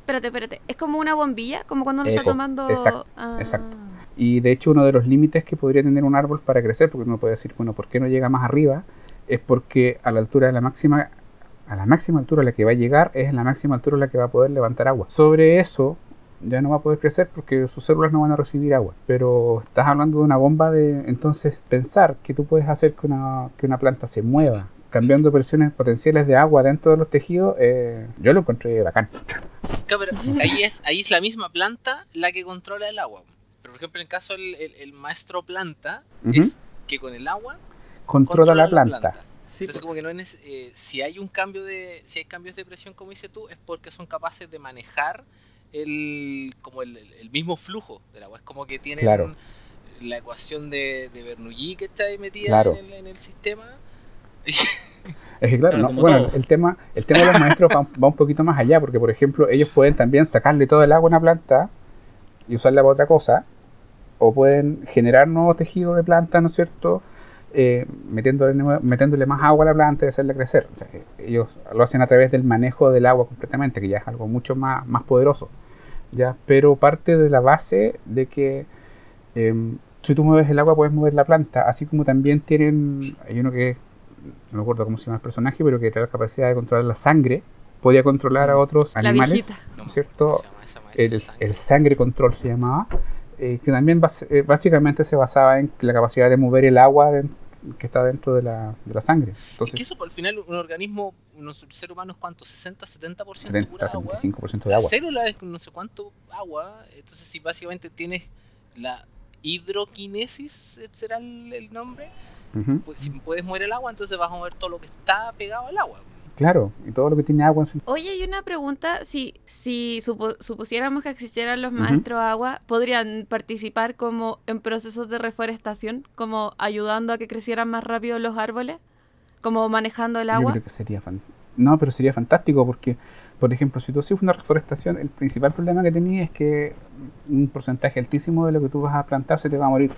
Espérate, espérate. Es como una bombilla, como cuando uno está tomando. exacto, Ah. exacto. Y de hecho uno de los límites que podría tener un árbol para crecer, porque uno puede decir, bueno, ¿por qué no llega más arriba? Es porque a la altura de la máxima, a la máxima altura a la que va a llegar es la máxima altura a la que va a poder levantar agua. Sobre eso ya no va a poder crecer porque sus células no van a recibir agua. Pero estás hablando de una bomba de... Entonces pensar que tú puedes hacer que una, que una planta se mueva cambiando presiones potenciales de agua dentro de los tejidos, eh, yo lo encontré bacán. Claro, pero ahí es, ahí es la misma planta la que controla el agua. Pero por ejemplo, en el caso del el, el maestro planta, es que con el agua Controla la planta. Entonces como que no es eh, si hay un cambio de si hay cambios de presión como dices tú es porque son capaces de manejar el como el, el- mismo flujo del agua es como que tienen Claro. la ecuación de, de Bernoulli que está ahí metida Claro. en, el, en el sistema Es que claro, no, bueno, todo. el tema, el tema de los maestros va, va un poquito más allá, porque por ejemplo, ellos pueden también sacarle todo el agua a una planta y usarla para otra cosa, o pueden generar nuevo tejido de planta, ¿no es cierto? Eh, metiéndole, metiéndole más agua a la planta y hacerla crecer. O sea, eh, ellos lo hacen a través del manejo del agua completamente, que ya es algo mucho más, más poderoso. ¿ya? Pero parte de la base de que em, si tú mueves el agua puedes mover la planta, así como también tienen, hay uno que no me acuerdo cómo se llama el personaje, pero que tiene la capacidad de controlar la sangre, podía controlar a otros La animales, viejita. No ¿cierto? El, de el sangre control se llamaba, eh, que también eh, básicamente se basaba en la capacidad de mover el agua de- que está dentro de la, de la sangre. Es Entonces, que eso, por al final, un organismo, un ser humano es cuánto, 60, 70% 70, pura agua. 75% de La agua. célula es no sé cuánto agua. Entonces, si básicamente tienes la hidroquinesis, será el, el nombre, pues si puedes mover el agua, entonces vas a mover todo lo que está pegado al agua. Claro, y todo lo que tiene agua en su... Oye, y una pregunta, si, si supo- supusiéramos que existieran los maestros agua, ¿podrían participar como en procesos de reforestación, como ayudando a que crecieran más rápido los árboles? Como manejando el Yo agua. creo que sería fan- No, pero sería fantástico porque, por ejemplo, si tú haces una reforestación, el principal problema que tenías es que un porcentaje altísimo de lo que tú vas a plantar se te va a morir.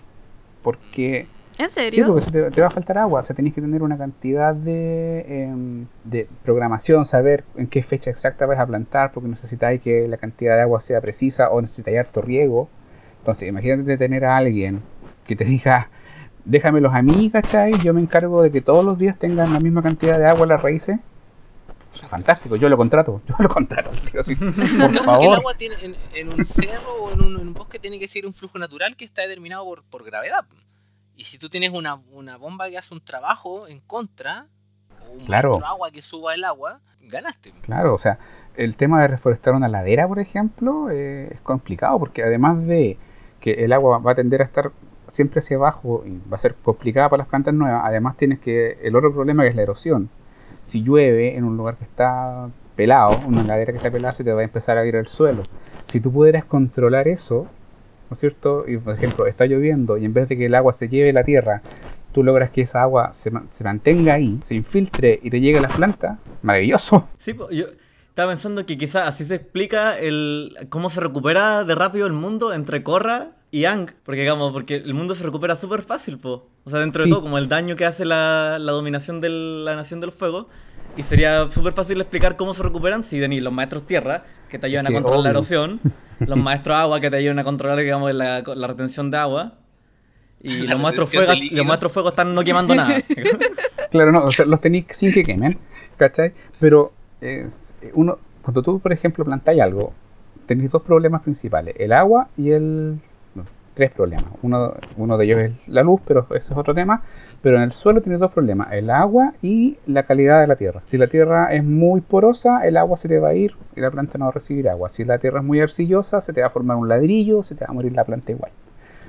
Porque, ¿En sí, serio? porque se te, te va a faltar agua. O sea, tenés que tener una cantidad de, em, de programación, saber en qué fecha exacta vas a plantar, porque necesitáis que la cantidad de agua sea precisa o necesitáis harto riego. Entonces, imagínate tener a alguien que te diga, déjamelos a mí, ¿cachai? Yo me encargo de que todos los días tengan la misma cantidad de agua en las raíces. Fantástico, yo lo contrato, [LAUGHS] yo lo contrato. digo así, [LAUGHS] por No, porque el favor. agua tiene, en, en un cerro o en un, en un bosque tiene que ser un flujo natural que está determinado por, por gravedad. Y si tú tienes una, una bomba que hace un trabajo en contra, o un Claro. agua que suba el agua, ganaste. Claro, o sea, el tema de reforestar una ladera, por ejemplo, eh, es complicado porque además de que el agua va a tender a estar siempre hacia abajo y va a ser complicada para las plantas nuevas, además tienes que el otro problema que es la erosión. Si llueve en un lugar que está pelado, una ladera que está pelada, se te va a empezar a ir al suelo. Si tú pudieras controlar eso, ¿no es cierto? Y por ejemplo, está lloviendo y en vez de que el agua se lleve la tierra, tú logras que esa agua se, se mantenga ahí, se infiltre y te llegue a las plantas, maravilloso. Sí, yo estaba pensando que quizás así se explica el cómo se recupera de rápido el mundo entre Korra y Ang. Porque, digamos, porque el mundo se recupera súper fácil, po. O sea, dentro Sí. de todo, como el daño que hace la, la dominación de la Nación del Fuego. Y sería súper fácil explicar cómo se recuperan si tenéis los maestros tierra, que te ayudan a que controlar la erosión, [LAUGHS] los maestros agua, que te ayudan a controlar, digamos, la, la retención de agua. Y [LAUGHS] La los maestros, fuego, los maestros fuego están no quemando nada. [LAUGHS] Claro, no, o sea, los tenéis sin que quemen, ¿cachai? Pero es- uno, cuando tú, por ejemplo, plantáis algo, tenéis dos problemas principales, el agua y el... no, tres problemas. Uno, uno de ellos es la luz, pero ese es otro tema. Pero en el suelo tienes dos problemas, el agua y la calidad de la tierra. Si la tierra es muy porosa, el agua se te va a ir y la planta no va a recibir agua. Si la tierra es muy arcillosa, se te va a formar un ladrillo, se te va a morir la planta igual.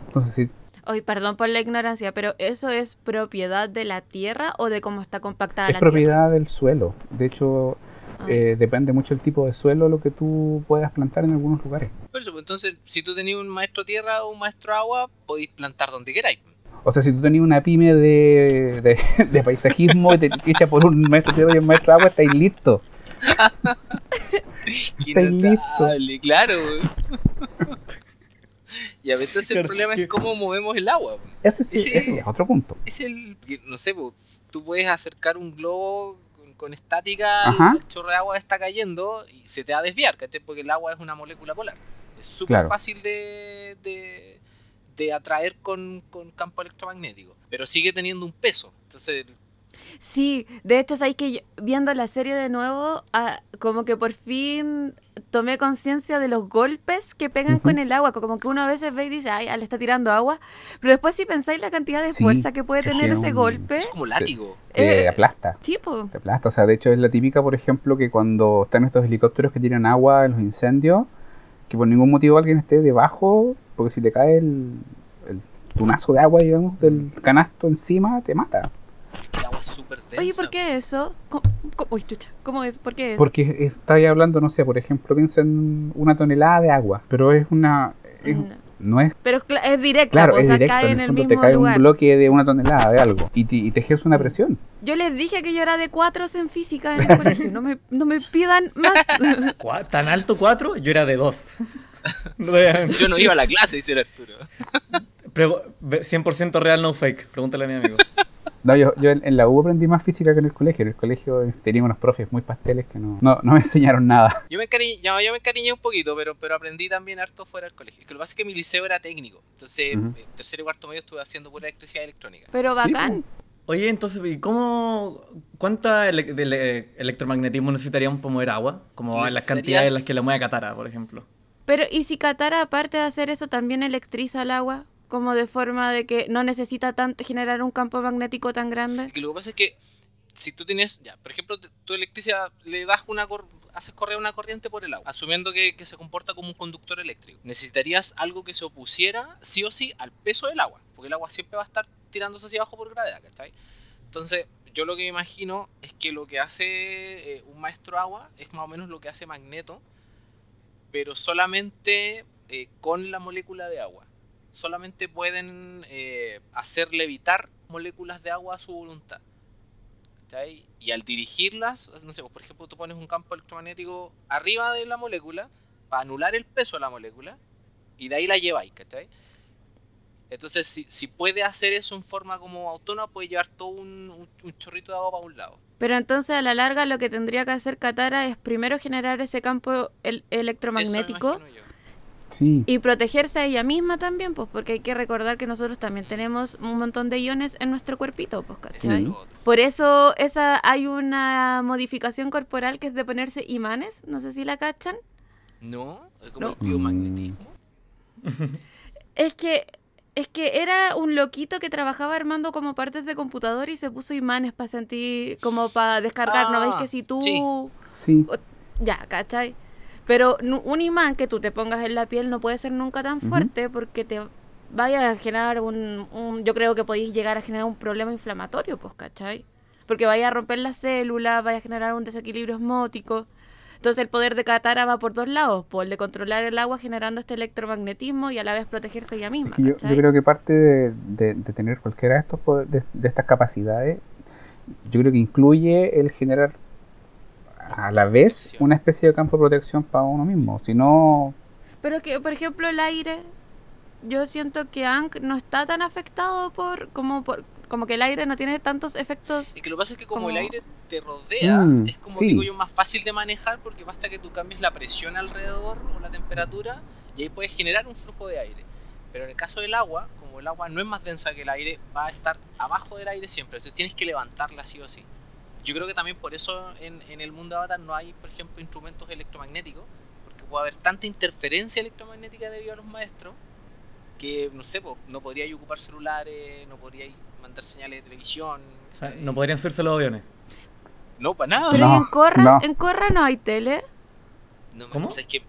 Entonces, si Hoy, perdón por la ignorancia, pero ¿eso es propiedad de la tierra o de cómo está compactada es la propiedad del suelo. De hecho, Ah. eh, depende mucho el tipo de suelo lo que tú puedas plantar en algunos lugares. Por eso, pues, entonces, si tú tenías un maestro tierra o un maestro agua, podéis plantar donde queráis. O sea, si tú tenías una pyme de, de, [LAUGHS] de paisajismo y te echa por un maestro tierra y un maestro agua, estáis listos. [LAUGHS] Qué Estáis notable, claro. güey. ya, pero entonces el problema que- es cómo movemos el agua. Ese sí, ese es otro punto. Es el, no sé, tú puedes acercar un globo con, con estática Ajá. al chorro de agua que está cayendo y se te va a desviar, ¿cachai? Porque el agua es una molécula polar. Es súper Claro. fácil de, de, de atraer con, con campo electromagnético, pero sigue teniendo un peso. Entonces, Sí, de hecho, sabéis que yo, viendo la serie de nuevo, ah, como que por fin tomé conciencia de los golpes que pegan Ujú. con el agua. Como que uno a veces ve y dice, ay, ah, le está tirando agua. Pero después, si pensáis la cantidad de Sí, fuerza que puede tener ese un- golpe, es como látigo. Te Eh, aplasta. tipo. Te aplasta. O sea, de hecho es la típica, por ejemplo, que cuando están estos helicópteros que tiran agua en los incendios, que por ningún motivo alguien esté debajo, porque si te cae el, el tunazo de agua, digamos, del canasto encima, te mata. El agua es súper densa. Oye, ¿por qué eso? ¿Cómo, cómo- uy, chucha, ¿cómo es? ¿Por qué eso? Porque estáis hablando, no sé, por ejemplo, piensa en una tonelada de agua, pero es una... es- Mm, no es Pero es, cla- es directa, Claro, pues, es o sea, directo, cae en en el el fondo te mismo cae lugar. un bloque de una tonelada de algo y te, y te ejerce una presión. Yo les dije que yo era de cuatros en física en el [LAUGHS] colegio. No me, no me pidan más. ¿Cuá- ¿Tan alto cuatro? Yo era de dos. [LAUGHS] No. Yo no iba a la [LAUGHS] clase, dice el Arturo. Prego- ve- 100% real, no fake. Pregúntale a mi amigo. No, yo, yo en, en la U aprendí más física que en el colegio. En el colegio eh, tenía unos profes muy pasteles que no, no, no me enseñaron nada. Yo me, encariñé, yo, yo me encariñé un poquito, pero, pero aprendí también harto fuera del colegio. Es que lo que pasa es que mi liceo era técnico. Entonces, Ujú. eh, tercero y cuarto medio estuve haciendo pura electricidad y electrónica. Pero bacán. Oye, entonces, ¿y cómo, cuánta ele- de ele- electromagnetismo necesitaríamos para mover agua? Como en las cantidades en las que le mueve Katara, por ejemplo. Pero, ¿y si Katara, aparte de hacer eso, también electriza el agua? como de forma de que no necesita tanto generar un campo magnético tan grande. Que lo que pasa es que si tú tienes, ya, por ejemplo, tu electricidad le das una cor- correr una corriente por el agua, asumiendo que, que se comporta como un conductor eléctrico. Necesitarías algo que se opusiera sí o sí al peso del agua, porque el agua siempre va a estar tirándose hacia abajo por gravedad. Entonces, yo lo que me imagino es que lo que hace eh, un maestro agua es más o menos lo que hace Magneto, pero solamente eh, con la molécula de agua. Solamente pueden eh, hacer levitar moléculas de agua a su voluntad. ¿cachai? Y al dirigirlas, no sé, por ejemplo, tú pones un campo electromagnético arriba de la molécula para anular el peso de la molécula y de ahí la lleváis, ¿cachai? Entonces, si, si puede hacer eso en forma como autónoma, puede llevar todo un, un- un chorrito de agua para un lado. Pero entonces a la larga lo que tendría que hacer Katara es primero generar ese campo el- electromagnético. Sí. y protegerse a ella misma también, pues porque hay que recordar que nosotros también tenemos un montón de iones en nuestro cuerpito, pues, otro. Por eso esa hay una modificación corporal que es de ponerse imanes, no sé si la cachan. No, es como No. el biomagnetismo. Es que es que era un loquito que trabajaba armando como partes de computador y se puso imanes para sentir como para descargar, ¿no Ah, veis que si tú sí. Sí. ya, ¿cachai? Pero un imán que tú te pongas en la piel no puede ser nunca tan fuerte porque te vaya a generar un, un- yo creo que podéis llegar a generar un problema inflamatorio, pues, ¿cachai? Porque vaya a romper las células, vaya a generar un desequilibrio osmótico. Entonces el poder de Katara va por dos lados, por el de controlar el agua generando este electromagnetismo y a la vez protegerse ella Es misma. que yo, creo que parte de, de- de tener cualquiera de, estos, poder- de, de estas capacidades, yo creo que incluye el generar a la vez una especie de campo de protección para uno mismo. Si no, Pero que, por ejemplo, el aire, yo siento que Aang no está tan afectado por como por como que el aire no tiene tantos efectos. Y que lo que pasa es que como, Como- el aire te rodea, Mm, es como sí. digo yo más fácil de manejar porque basta que tú cambies la presión alrededor o la temperatura y ahí puedes generar un flujo de aire. Pero en el caso del agua, como el agua no es más densa que el aire, va a estar abajo del aire siempre. Entonces tienes que levantarla sí o sí. Yo creo que también por eso en, en el mundo Avatar no hay, por ejemplo, instrumentos electromagnéticos, porque puede haber tanta interferencia electromagnética debido a los maestros que, no sé, po, no podríais ocupar celulares, no podríais mandar señales de televisión. O sea, no podrían subirse los aviones. No, para nada. Pero No, en Corra, no. en Corra no hay tele. No, ¿Cómo? O sea, es que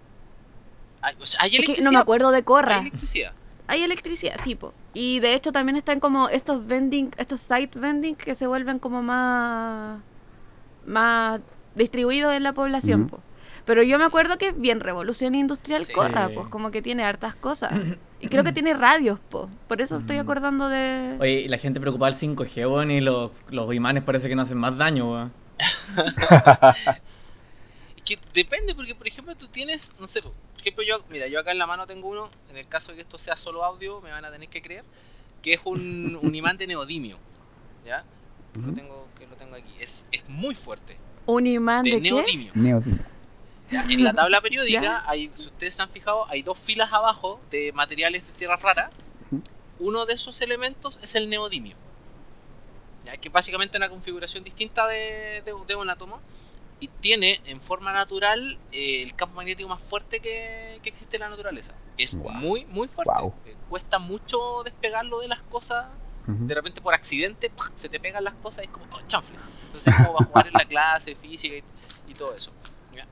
hay, o sea, hay Es que electricidad. no me acuerdo de Hay Corra. electricidad. Hay electricidad, sí, po. Y de hecho también están como estos vending, estos site vending que se vuelven como más más distribuidos en la población, po. Pero yo me acuerdo que es bien revolución industrial Sí. Corra, pues como que tiene hartas cosas. [CLEARS THROAT] Y creo que tiene radios, po. Por eso estoy Mm. acordando de Oye, y la gente preocupada del 5G, weón, y los, los imanes parece que no hacen más daño, weón. Es [LAUGHS] que depende, porque por ejemplo tú tienes, no sé, por ejemplo yo, mira, yo acá en la mano tengo uno, en el caso de que esto sea solo audio, me van a tener que creer, que es un, [LAUGHS] un imán de neodimio, ¿ya? Que lo Ujú. tengo, que lo tengo aquí. Es, es muy fuerte, un imán de de, qué? neodimio. neodimio. ¿ya? En la tabla periódica, Ya. hay, si ustedes se han fijado, hay dos filas abajo de materiales de tierra rara. Uno de esos elementos es el neodimio. ¿Ya? Que es básicamente una configuración distinta de, de- de un átomo. Y tiene en forma natural eh, el campo magnético más fuerte que, que existe en la naturaleza. Es muy, muy fuerte. Eh, cuesta mucho despegarlo de las cosas. De repente por accidente se te pegan las cosas y es como oh, chanfle. Entonces es como va a jugar en la clase física y, y todo eso. ¿ya?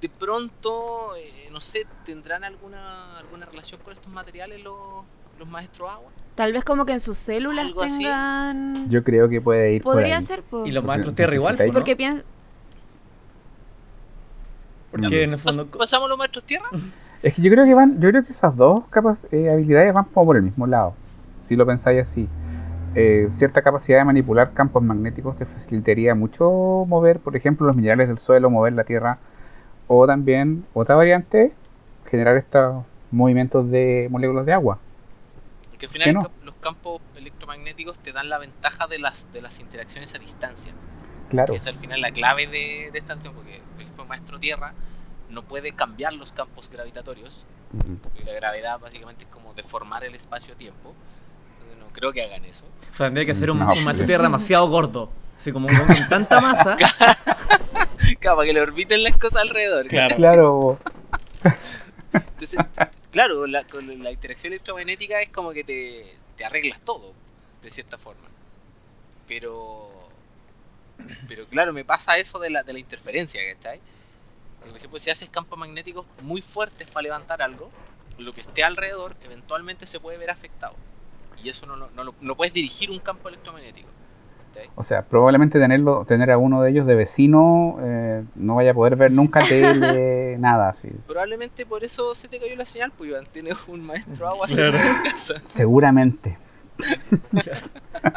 De pronto, eh, no sé, ¿tendrán alguna, alguna relación con estos materiales los, los maestros agua? Tal vez como que en sus células Algo así. tengan Yo creo que puede ir por Podría ahí. ser, po. Y los maestros tierra igual, ¿no? Porque piensa Porque en el fondo... ¿Pasamos los maestros tierra? [LAUGHS] Es que yo creo que van, yo creo que esas dos capas, eh, habilidades van como por el mismo lado. Si lo pensáis así. Eh, cierta capacidad de manipular campos magnéticos te facilitaría mucho mover, por ejemplo, los minerales del suelo, mover la tierra. O también, otra variante, generar estos movimientos de moléculas de agua. Porque al final ¿Qué no? los campos electromagnéticos te dan la ventaja de las, de las interacciones a distancia. Claro. Que es al final la clave de, de esta cuestión. Porque, por ejemplo, maestro tierra no puede cambiar los campos gravitatorios. Ujú. Porque la gravedad básicamente es como deformar el espacio-tiempo. No creo que hagan eso. O sea, tendría que ser un, No, un maestro tierra demasiado gordo. Así como con tanta masa. [LAUGHS] Claro, para que le orbiten las cosas alrededor. Claro. Claro. Entonces, Claro, la, con la interacción electromagnética es como que te, arreglas todo, de cierta forma. Pero. Pero claro, me pasa eso de la, de la interferencia, ¿cachai? Por ejemplo, si haces campos magnéticos muy fuertes para levantar algo, lo que esté alrededor eventualmente se puede ver afectado. Y eso no, no, no, no puedes dirigir un campo electromagnético. O sea, probablemente tenerlo, tener a uno de ellos de vecino eh, no vaya a poder ver nunca tele, [LAUGHS] nada así. Probablemente por eso se te cayó la señal, pues Iván, tienes un maestro agua Claro. de casa. Seguramente. [LAUGHS]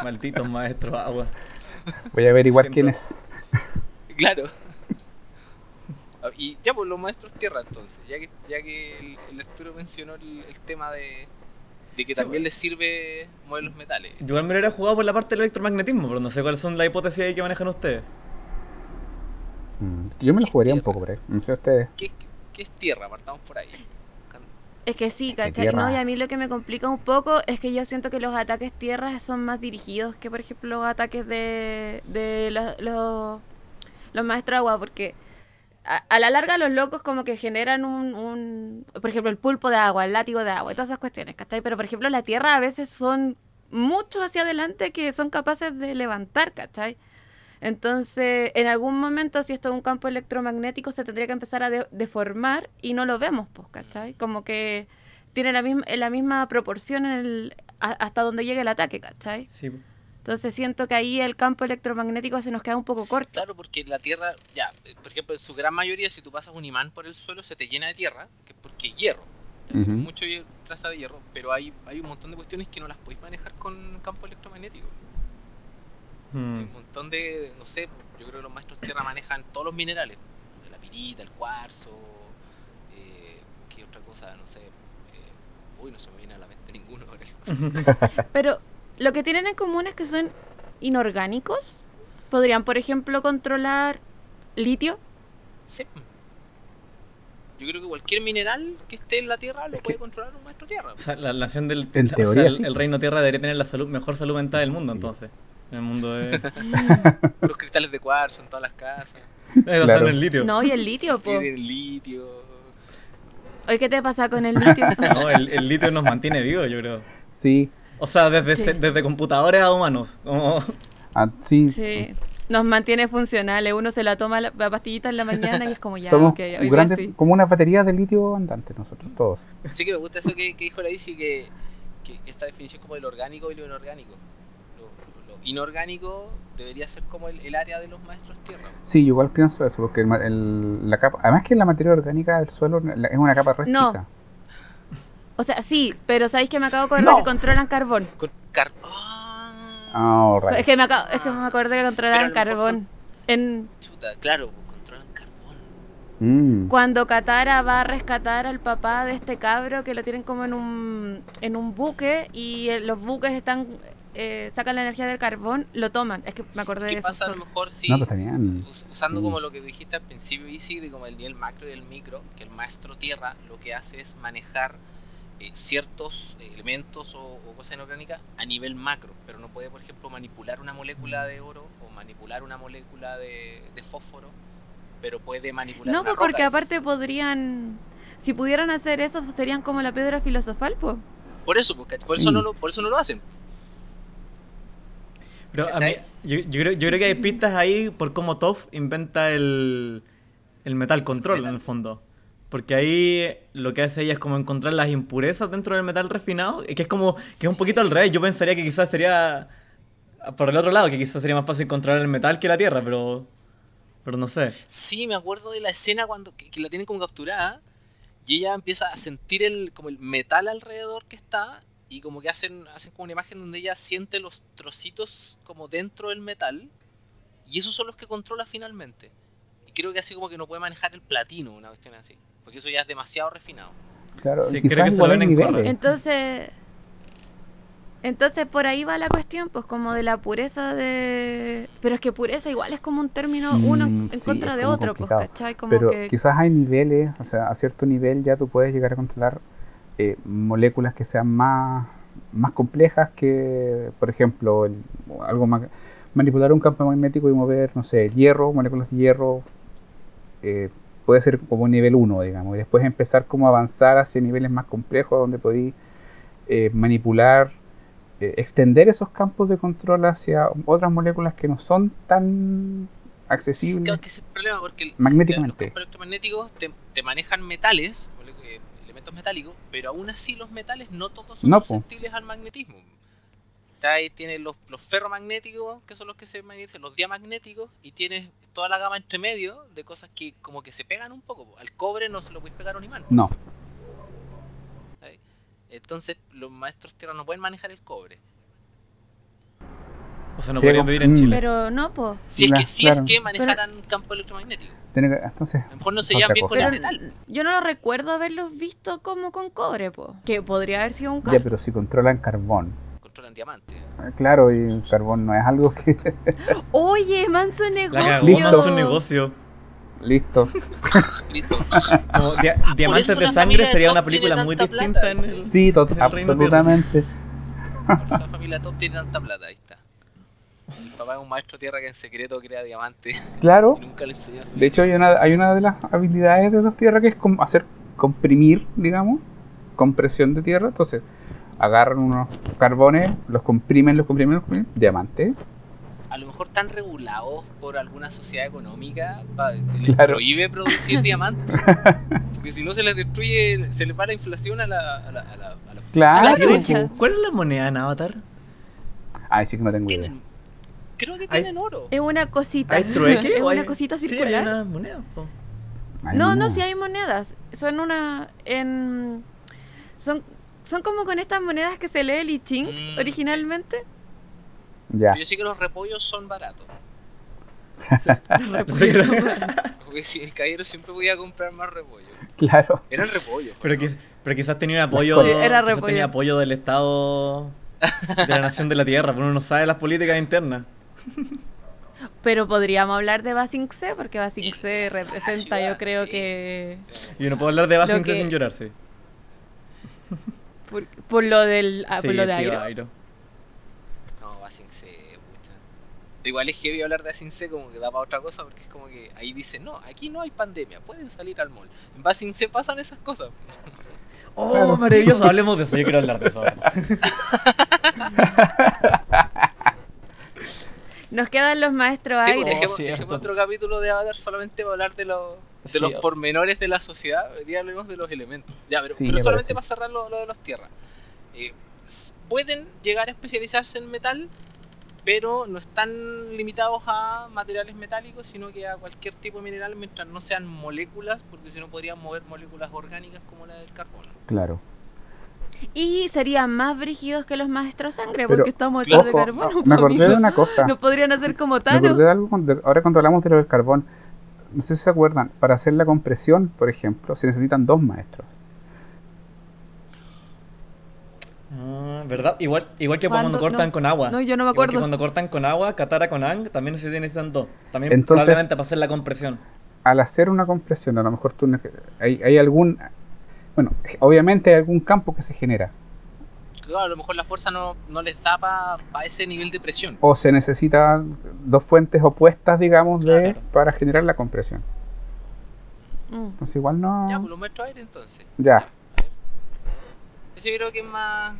Malditos maestros agua. Voy a averiguar Siempre. quién es. [LAUGHS] Claro. Ah, Y ya, pues los maestros tierra entonces, ya que, ya que el, el Arturo mencionó el, el tema de, de que también les sirve mover los metales. Yo igual me hubiera jugado por la parte del electromagnetismo, pero no sé cuáles son las hipótesis ahí que manejan ustedes. Mm, Yo me lo ¿Qué jugaría un poco por ahí. No sé ustedes. ¿Qué, qué, qué es tierra? Partamos por ahí. Es que sí, ¿cachai? No, y a mí lo que me complica un poco es que yo siento que los ataques tierra son más dirigidos que, por ejemplo, los ataques de, de los, los, los maestros agua, porque a, la larga los locos como que generan un, un, por ejemplo, el pulpo de agua, el látigo de agua y todas esas cuestiones, ¿cachai? Pero, por ejemplo, la tierra a veces son mucho hacia adelante que son capaces de levantar, ¿cachai? Entonces, en algún momento, si esto es un campo electromagnético, se tendría que empezar a de- deformar y no lo vemos, pues, ¿cachai? Como que tiene la misma, la misma proporción en el, a- hasta donde llegue el ataque, ¿cachai? Sí. Entonces siento que ahí el campo electromagnético se nos queda un poco corto. Claro, porque la tierra, ya, por ejemplo, en su gran mayoría, si tú pasas un imán por el suelo, se te llena de tierra, que es porque es hierro. Ujú. Mucho hier- traza de hierro, pero hay, hay un montón de cuestiones que no las podéis manejar con campo electromagnético. Hay Hmm. un montón de, no sé, yo creo que los maestros tierra [COUGHS] manejan todos los minerales, la pirita, el cuarzo, eh, qué otra cosa, no sé, eh, uy, no se me viene a la mente ninguno ahora. [LAUGHS] Pero lo que tienen en común es que son inorgánicos. Podrían, por ejemplo, controlar litio. Sí. Yo creo que cualquier mineral que esté en la tierra lo puede controlar un maestro tierra. O sea, la nación del En o sea, el, sí. el reino tierra debería tener la salud, mejor salud mental del mundo entonces. En el mundo de. [LAUGHS] Los cristales de cuarzo en todas las casas, Eso Claro. son el litio. No, y el litio, po. tienen litio. Oye, ¿qué te pasa con el litio? [LAUGHS] No, el, el litio nos mantiene vivos, yo creo. Sí, O sea, desde, Sí. desde computadores a humanos. Como... ah, sí. Sí. Nos mantiene funcionales. Uno se la toma la, la pastillita en la mañana y es como ya, Somos ok, hoy día grandes, sí. como una batería de litio andante nosotros todos. Sí que me gusta eso que, que dijo la Isi, que, que esta definición como del orgánico y lo inorgánico. Lo, lo inorgánico debería ser como el, el área de los maestros tierra. Sí, yo igual pienso eso, porque el ma- el- la capa, además que la materia orgánica del suelo la- es una capa re No. O sea, sí, pero ¿sabéis que me acabo de acordar No. que controlan carbón? Con car ah, Ah, right. Es que me acabo, es que me acordé que mejor carbón. En, chuta, claro, controlan carbón. Mm. cuando Katara va a rescatar al papá de este cabro que lo tienen como en un, en un buque y eh, los buques están eh, sacan la energía del carbón, lo toman. Es que me acordé de ¿Qué eso. pasa a lo mejor si No, pues está bien. us- usando Sí. como lo que dijiste al principio, Isi, de como el nivel macro y el micro, que el maestro tierra lo que hace es manejar eh, ciertos elementos o, o cosas inorgánicas a nivel macro, pero no puede, por ejemplo, manipular una molécula de oro o manipular una molécula de, de fósforo, pero puede manipular No, una pues porque roca aparte podrían, si pudieran hacer eso, serían como la piedra filosofal, pues. Por eso, porque, por, eso no lo, por eso no lo hacen. Pero a mí, yo, yo creo, yo creo que hay pistas ahí por cómo Toph inventa el, el metal control Metal. en el fondo. Porque ahí lo que hace ella es como encontrar las impurezas dentro del metal refinado. Que es como, que es un poquito al revés. Yo pensaría que quizás sería por el otro lado, que quizás sería más fácil controlar el metal que la tierra, pero, pero no sé. Sí, me acuerdo de la escena cuando que, que la tienen como capturada y ella empieza a sentir el como el metal alrededor que está y como que hacen hacen como una imagen donde ella siente los trocitos como dentro del metal y esos son los que controla finalmente. Y creo que así como que no puede manejar el platino, una cuestión así, porque eso ya es demasiado refinado. Claro, Sí, creo que se igual lo hay ven en. Entonces, entonces por ahí va la cuestión, pues como de la pureza de... Pero es que pureza igual es como un término uno en sí, contra de otro, pues, complicado. ¿cachai? Como Pero que... quizás hay niveles, o sea, a cierto nivel ya tú puedes llegar a controlar eh, moléculas que sean más, más complejas que, por ejemplo, el- algo más, manipular un campo magnético y mover, no sé, hierro, moléculas de hierro, eh, puede ser como nivel 1, digamos, y después empezar como a avanzar hacia niveles más complejos donde podéis eh, manipular, eh, extender esos campos de control hacia otras moléculas que no son tan accesibles Creo que ese es el problema porque el- los magnéticamente. campos electromagnéticos te, te manejan metales, elementos metálicos, pero aún así los metales no todos son No, po. susceptibles al magnetismo. Está ahí tienes los, los ferromagnéticos, que son los que se magnetizan, los diamagnéticos, y tienes toda la gama entre medio de cosas que como que se pegan un poco. po. Al cobre no se lo puedes pegar a un imán. No. Entonces los maestros tierra no pueden manejar el cobre. O sea, no Sí, podrían vivir en mm. Chile. Pero no, po. Si es que, si es claro. que manejaran campo electromagnético. Tiene que- entonces, A lo mejor no se llevan bien con el Pero metal. yo no lo recuerdo haberlos visto como con cobre, po. Que podría haber sido un ya, caso. pero si controlan carbón. Controlan diamante. Eh, Claro, y el carbón no es algo que. Oye, manso La negocio. Listo. manso negocio. Listo. [LAUGHS] Listo. Como dia- Ah, Diamantes de la sangre sería una película muy distinta plata. en el. Sí, en el absolutamente. Por esa familia top tiene tanta plata, ahí está. El papá es un maestro tierra que en secreto crea diamantes Claro. [LAUGHS] nunca le enseña a su De hecho, hay una, hay una de las habilidades de los tierra que es com- hacer comprimir, digamos, compresión de tierra. Entonces, agarran unos carbones, los comprimen, los comprimen, los comprimen, diamante. A lo mejor están regulados por alguna sociedad económica que les Claro. prohíbe producir [LAUGHS] diamantes. Porque si no se les destruye, se les va la inflación a la. A la, a la, a la- Claro. Ah, ¿Cuál es- ¿Cuál es la moneda en Avatar? Ay, sí que no tengo idea. Creo que Hay- tienen oro. Es una cosita. ¿Hay trueque? es hay- una cosita Sí, hay circular. monedas. po. Ay, No, no, sí hay monedas. Son una. En, son, son como con estas monedas que se lee el I Ching Mm, originalmente. Ya. Pero yo sé que los repollos son [LAUGHS] baratos. Porque si el caballero siempre podía comprar más repollo. Claro. Eran repollos. Pero, ¿no? que- pero quizás tenía un apoyo. Sí, era quizás repollo. tenía apoyo del Estado de la nación de la Tierra, pero uno no sabe las políticas internas. Pero podríamos hablar de Basing C, porque Basing C La [LAUGHS] representa, ciudad, yo creo sí. que. Y uno puede hablar de Lo que- sin llorarse. Por, por lo del ah, por lo de aire. Airo. No, Basing C, pucha. Igual es heavy hablar de Basing C como que da para otra cosa porque es como que ahí dicen, no, aquí no hay pandemia, pueden salir al mall. En Basing C pasan esas cosas. [LAUGHS] Oh, maravilloso, hablemos de eso, yo quiero hablar de eso. [LAUGHS] Nos quedan los maestros Sí, aire. pues, dejemos, cierto. dejemos otro capítulo de Avatar solamente para hablar de, los de Sí, los o- pormenores de la sociedad. Hoy día hablemos de los elementos. Ya, pero, Sí, pero solamente parece. para cerrar lo, lo de los tierras. Eh, pueden llegar a especializarse en metal, pero no están limitados a materiales metálicos, sino que a cualquier tipo de mineral mientras no sean moléculas, porque si no podrían mover moléculas orgánicas como la del carbono. Claro. Y serían más brígidos que los maestros sangre, Pero, porque estamos hechos de carbono. me acordé de una cosa. [LAUGHS] No podrían hacer como Me Thanos. acordé de algo cuando- ahora cuando hablamos de lo del carbón. No sé si se acuerdan, para hacer la compresión, por ejemplo, se necesitan dos maestros. Ah, ¿Verdad? Igual, igual que cuando cortan No. con agua. No, yo no me Igual que acuerdo. cuando cortan con agua, Katara con Ang, también se necesitan dos. También Entonces- probablemente para hacer la compresión. Al hacer una compresión, a lo mejor tú hay, hay algún, bueno, obviamente hay algún campo que se genera, Claro, a lo mejor la fuerza no, no les da para ese nivel de presión. o se necesitan dos fuentes opuestas, digamos, de, Claro. para generar la compresión. Mm. Entonces igual no, Ya, pues los maestros aire entonces. ya, Eso yo creo que es más...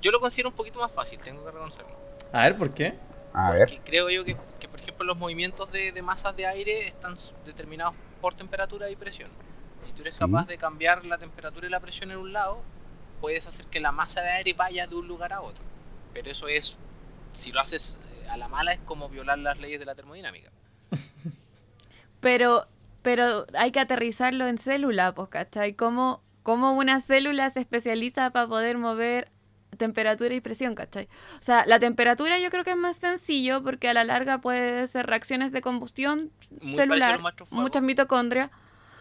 Yo lo considero un poquito más fácil, tengo que reconocerlo. A ver, ¿por qué? a ver, Porque creo yo que, que, por ejemplo, los movimientos de, de masas de aire están determinados por temperatura y presión. Si tú eres Sí. capaz de cambiar la temperatura y la presión en un lado, puedes hacer que la masa de aire vaya de un lugar a otro. Pero eso es, si lo haces eh, a la mala, es como violar las leyes de la termodinámica. [LAUGHS] Pero, pero hay que aterrizarlo en célula, pues, ¿cachai? ¿Cómo, cómo una célula se especializa para poder mover temperatura y presión, ¿cachai? O sea, la temperatura yo creo que es más sencillo porque a la larga puede ser reacciones de combustión Muy celular, muchas mitocondrias,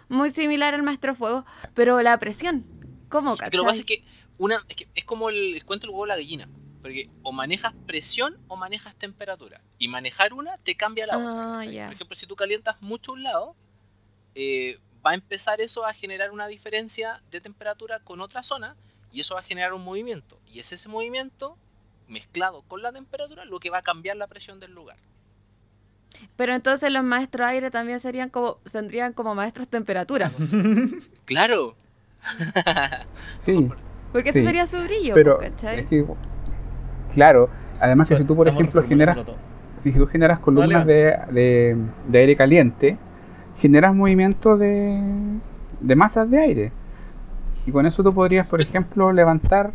muy similar al maestro fuego, pero la presión, ¿cómo, Es que cachai? lo que pasa es que, una, es, que es como el, el cuento del huevo de la gallina. Porque o manejas presión o manejas temperatura. Y manejar una te cambia la Ah, otra. ¿cachai? ya. Por ejemplo, si tú calientas mucho un lado, eh, va a empezar eso a generar una diferencia de temperatura con otra zona y eso va a generar un movimiento. Y es ese movimiento mezclado con la temperatura lo que va a cambiar la presión del lugar. Pero entonces los maestros aire también serían como, tendrían como maestros temperatura. [LAUGHS] Claro. [LAUGHS] Sí, Porque Sí, ese sería su brillo, pero pues, ¿cachai? es que, claro, además que si tú, por Estamos ejemplo, generas, si tú generas columnas de- de aire caliente, generas movimiento de, de masas de aire. Y con eso tú podrías, por ejemplo, levantar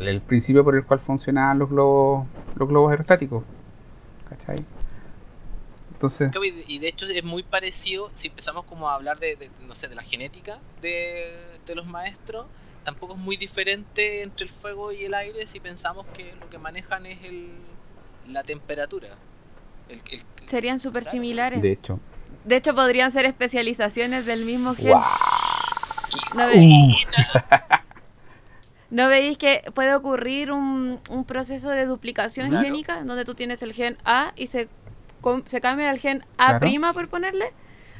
el principio por el cual funcionaban los globos, los globos aerostáticos. ¿Cachai? Entonces, Y de- hecho es muy parecido, si empezamos como a hablar de, de, no sé, de la genética de, de los maestros, tampoco es muy diferente entre el fuego y el aire si pensamos que lo que manejan es el, la temperatura. El, el- Serían súper similares. de hecho, De hecho, podrían ser especializaciones del mismo gen. ¿No, ve- [LAUGHS] ¿No veis que puede ocurrir un, un proceso de duplicación Claro. génica donde tú tienes el gen A y se, se cambia al gen A' Claro. por ponerle?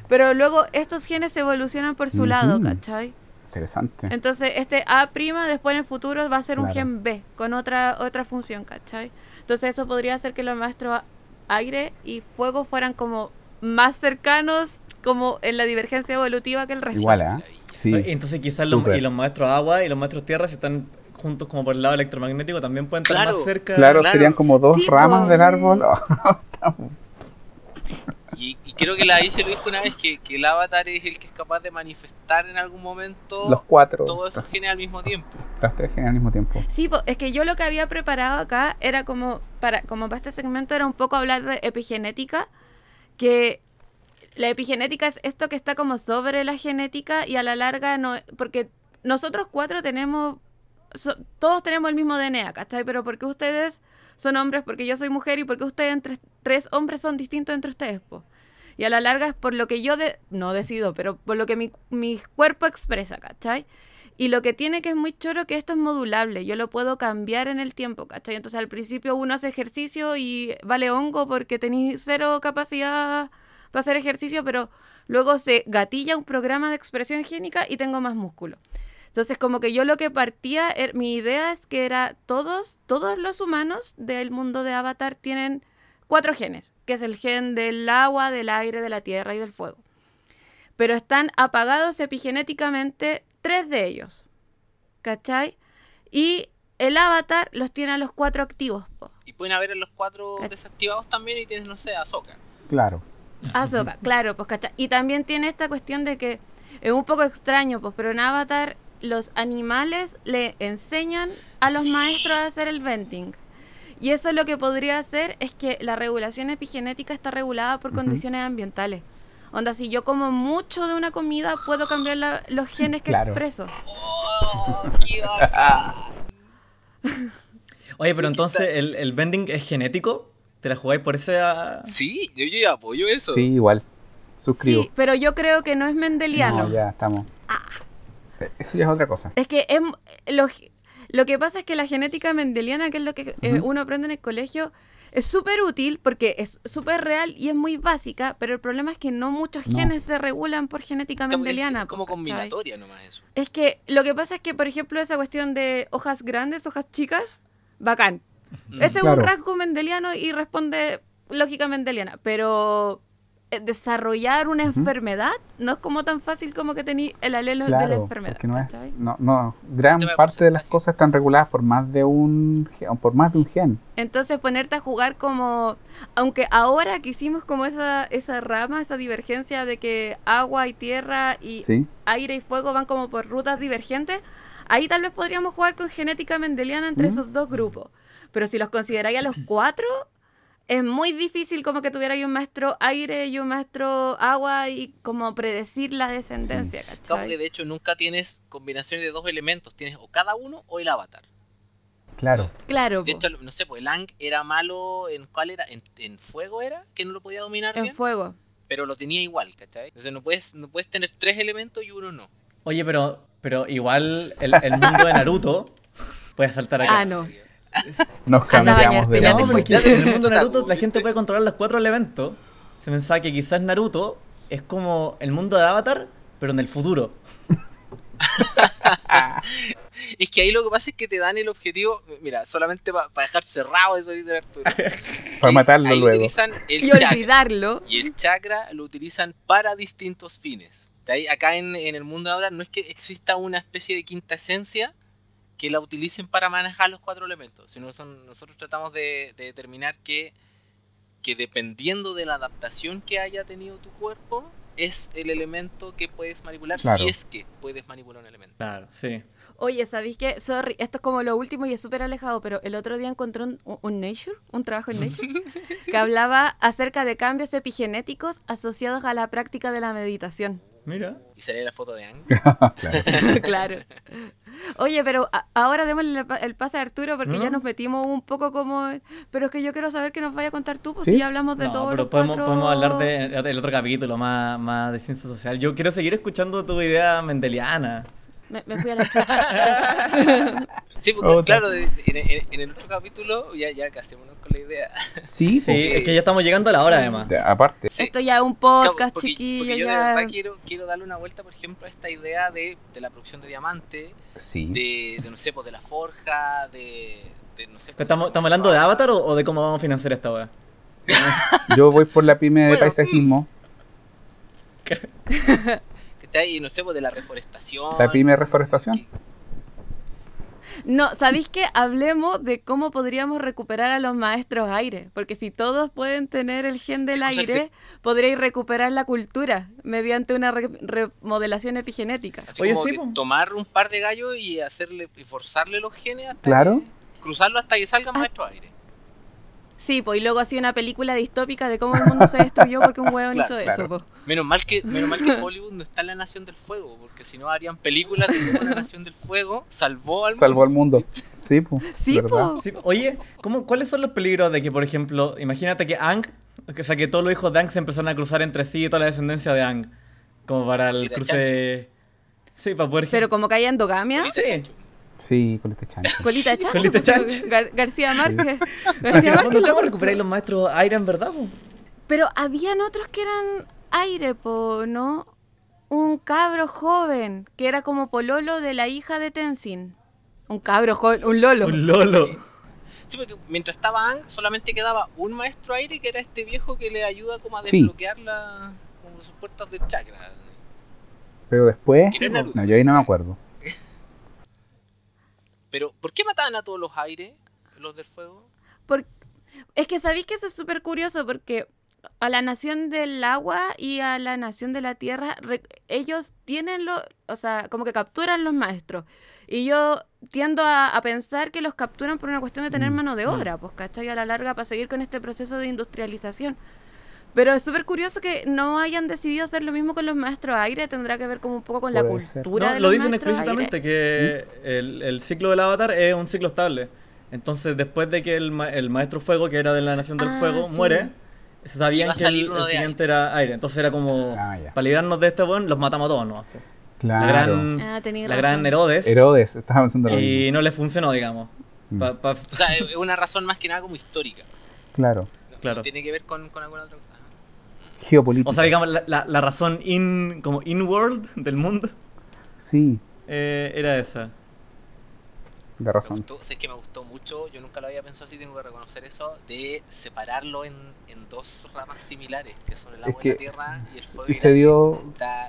Pero luego estos genes se evolucionan por su lado, Ujú. ¿cachai? interesante. Entonces, este A' después en el futuro va a ser un Claro. gen B con otra otra función, ¿cachai? Entonces, eso podría hacer que los maestros aire y fuego fueran como más cercanos como en la divergencia evolutiva que el resto. Igual, ¿ah? Sí, Entonces quizás los, y los maestros agua y los maestros tierra, si están juntos como por el lado electromagnético, también pueden estar Claro, más cerca. Claro, Claro. serían como dos Sí, ramas po. del árbol. [LAUGHS] Creo que la se lo dijo una vez que, que el avatar es el que es capaz de manifestar en algún momento los cuatro, todos esos genes al mismo tiempo. los tres genes al mismo tiempo. Sí, es que yo lo que había preparado acá era como para como para este segmento era un poco hablar de epigenética, que la epigenética es esto que está como sobre la genética y a la larga no porque nosotros cuatro tenemos so- todos tenemos el mismo DNA, ¿cachai? Pero porque ustedes son hombres, porque yo soy mujer y porque ustedes entre tres hombres son distintos entre ustedes, po. Y a la larga es por lo que yo no decido, pero por lo que mi, mi cuerpo expresa, ¿cachai? Y lo que tiene que es muy choro que esto es modulable, yo lo puedo cambiar en el tiempo, ¿cachai? Entonces al principio uno hace ejercicio y vale hongo porque tenéis cero capacidad para hacer ejercicio, pero luego se gatilla un programa de expresión génica y tengo más músculo. Entonces como que yo lo que partía, er- mi idea es que era todos, todos los humanos del mundo de Avatar tienen cuatro genes, que es el gen del agua, del aire, de la tierra y del fuego. Pero están apagados epigenéticamente tres de ellos. ¿Cachai? Y el avatar los tiene a los cuatro activos. po. Y pueden haber los cuatro desactivados también y tienes, no sé, Ahsoka. Claro. Ahsoka, claro, pues ¿cachai? Y también tiene esta cuestión de que es un poco extraño, pues, pero en Avatar los animales le enseñan a los Sí. maestros a hacer el venting. Y eso lo que podría hacer es que la regulación epigenética está regulada por condiciones ambientales. Onda, si yo como mucho de una comida, puedo cambiar la- los genes que Claro. expreso. ¡Oh, [LAUGHS] qué! Oye, pero entonces el, el bending es genético. ¿Te la jugáis por ese ah? Sí, yo, yo apoyo eso. Sí, igual. Suscribo. Sí, pero yo creo que no es mendeliano. No, ya estamos. Eh, Eso ya es otra cosa. Es que es, lo, lo que pasa es que la genética mendeliana, que es lo que eh, uno aprende en el colegio, es súper útil porque es súper real y es muy básica, pero el problema es que no muchos No. genes se regulan por genética mendeliana. es como pues, ¿cachai? combinatoria nomás eso. Es que lo que pasa es que, por ejemplo, esa cuestión de hojas grandes, hojas chicas, bacán. Mm. Ese es un rasgo mendeliano y responde lógica mendeliana, pero desarrollar una enfermedad no es como tan fácil como que tenéis el alelo de la Claro, enfermedad. no es, no, no, gran de parte de las cosas están reguladas por más de un gen, por más de un gen. Entonces ponerte a jugar como, aunque ahora que hicimos como esa, esa rama, esa divergencia de que agua y tierra y Sí, aire y fuego van como por rutas divergentes, ahí tal vez podríamos jugar con genética mendeliana entre Mm. esos dos grupos. Pero si los consideráis a los cuatro, es muy difícil como que tuvierais un maestro aire y un maestro agua y como predecir la descendencia, Claro, ¿cachai? porque de hecho nunca tienes combinaciones de dos elementos, tienes o cada uno o el avatar. claro. Claro, De po, hecho, no sé, pues el Ang era malo en cuál era, en, en fuego era, que no lo podía dominar en bien, fuego. pero lo tenía igual, ¿cachai? Entonces no puedes, no puedes tener tres elementos y uno no. Oye, pero, pero igual el, el mundo de Naruto puede saltar acá. Ah, no. Nos cambiamos de No, porque en el [LAUGHS] mundo de Naruto la gente puede controlar los cuatro elementos. Se pensaba que quizás Naruto es como el mundo de Avatar, pero en el futuro. [LAUGHS] Es que ahí lo que pasa es que te dan el objetivo, mira, solamente para dejar cerrado eso dice Arturo. Para matarlo ahí luego. utilizan el Y chakra. olvidarlo. Y el chakra lo utilizan para distintos fines. De ahí, acá en, en el mundo de Avatar no es que exista una especie de quinta esencia que la utilicen para manejar los cuatro elementos, sino son, nosotros tratamos de, de determinar que, que dependiendo de la adaptación que haya tenido tu cuerpo, es el elemento que puedes manipular Claro. si es que puedes manipular un elemento. Claro, sí. Oye, ¿sabéis qué? Sorry, esto es como lo último y es súper alejado, pero el otro día encontré un, un Nature, un trabajo en Nature, [LAUGHS] que hablaba acerca de cambios epigenéticos asociados a la práctica de la meditación. Mira. Y salía la foto de Ang. [LAUGHS] Claro. [LAUGHS] claro. Oye, pero ahora démosle el, pa- el pase a Arturo porque ¿No? ya nos metimos un poco como... Pero es que yo quiero saber qué nos vaya a contar tú, pues ¿Sí? si ya hablamos de No, todo. pero podemos, podemos hablar de- del otro capítulo más, más de ciencia social. Yo quiero seguir escuchando tu idea mendeliana. Me, me fui a la chucha. [LAUGHS] Sí, porque Otra. claro, en, en- en el otro capítulo, ya, ya casémonos con la idea. Sí, [LAUGHS] Sí, porque- es que ya estamos llegando a la hora además. aparte. Sí. Esto ya es un Claro, podcast, porque, chiquillo. porque yo de ya... verdad quiero, quiero darle una vuelta, por ejemplo, a esta idea de, de la producción de diamante, Sí. de, de, no sé, pues de la forja, de, de no sé. ¿Pero ¿Estamos, ¿Estamos hablando de Avatar o, o de cómo vamos a financiar esta hora? Yo voy por la pyme de Bueno, paisajismo. [LAUGHS] Que ahí, no sé, pues de la reforestación. La pyme de reforestación. No, ¿sabéis qué? Hablemos de cómo podríamos recuperar a los maestros aire. Porque si todos pueden tener el gen del O sea, aire, podríais recuperar la cultura mediante una re- remodelación epigenética. Así Oye, como sí, que tomar un par de gallos y hacerle y forzarle los genes hasta Claro. que- cruzarlo hasta que salgan maestros aire. Sí, pues y luego hacía una película distópica de cómo el mundo se destruyó porque un hueón Claro, hizo claro. eso. po. Menos mal que menos mal que Hollywood no está en la Nación del Fuego, porque si no harían películas de cómo la Nación del Fuego salvó al Salvó al mundo. mundo. Sí, po, Sí. Sí, Oye, ¿cómo, ¿cuáles son los peligros de que, por ejemplo, imagínate que Ang, o sea, que todos los hijos de Ang se empezaron a cruzar entre sí y toda la descendencia de Ang? Como para el cruce... Sí, para poder... Pero como que hay endogamia, Sí. Sí, con este chancho. colita de chancho. Colita de pues, chancho. Gar- García Márquez. García Márquez ¿Cómo recuperáis los maestros aire en verdad? po? Pero habían otros que eran aire, po, ¿no? Un cabro joven, que era como pololo de la hija de Tenzin. Un cabro joven, un lolo. Un lolo. Sí, porque mientras estaba Ang, solamente quedaba un maestro aire que era este viejo que le ayuda como a Sí. desbloquear la, como sus puertas del chakra. Pero después. No, yo ahí no me acuerdo. Pero, ¿por qué mataban a todos los aires, los del fuego? Por- Es que sabéis que eso es súper curioso porque a la nación del agua y a la nación de la tierra, re- ellos tienen lo, o sea, como que capturan los maestros. Y yo tiendo a, a pensar que los capturan por una cuestión de tener Mm. mano de obra, pues, ¿cachai? A la larga para seguir con este proceso de industrialización. Pero es súper curioso que no hayan decidido hacer lo mismo con los maestros aire, tendrá que ver como un poco con la Puede cultura No, de lo los dicen explícitamente aire. que el, el ciclo del avatar es un ciclo estable. Entonces, después de que el, ma- el maestro fuego, que era de la Nación del Ah, Fuego, sí. muere, se sabían a que el, el siguiente era aire. Entonces era como, Ah, para librarnos de este buen, los matamos a todos, ¿no? Claro. La gran, Ah, la gran Herodes. Herodes, estaba pensando lo Y mismo. no le funcionó, digamos. Mm. Pa- pa- O sea, es una razón más que nada como histórica. Claro. No, no Claro. tiene que ver con, con alguna otra cosa. Geopolítica. o sea, digamos, la, la- la razón in, como in-world del mundo Sí, eh, era esa. de Me razón. gustó, sé que me gustó mucho, yo nunca lo había pensado así, tengo que reconocer eso, de separarlo en, en dos ramas similares, que son el Es agua y la que- tierra y el fuego. Y el se dio,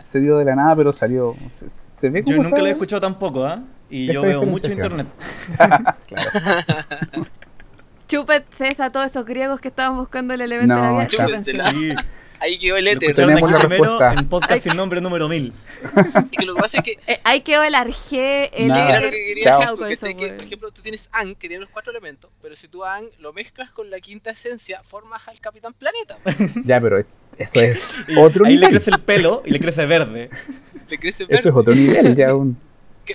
se dio de la nada, pero salió. Se, se ve Yo como nunca lo he sale. escuchado tampoco, ¿ah? Y yo veo mucho internet. [LAUGHS] [LAUGHS] claro. Chúpet, César, todos esos griegos que estaban buscando el elemento No, de la vida. Ahí quedó el Lo éter. Tenemos aquí la primero en podcast sin nombre número 1000. Y que lo que pasa es que Eh, ahí quedó el arjé, el Nada. era lo que quería Chao. decir, porque este que, por ejemplo, tú tienes Ang, que tiene los cuatro elementos, pero si tú a Ang lo mezclas con la quinta esencia, formas al Capitán Planeta. [LAUGHS] Ya, pero eso es [LAUGHS] Y otro ahí le nivel. crece el pelo y le crece verde. Le crece Eso es verde. otro nivel, ya [LAUGHS] un.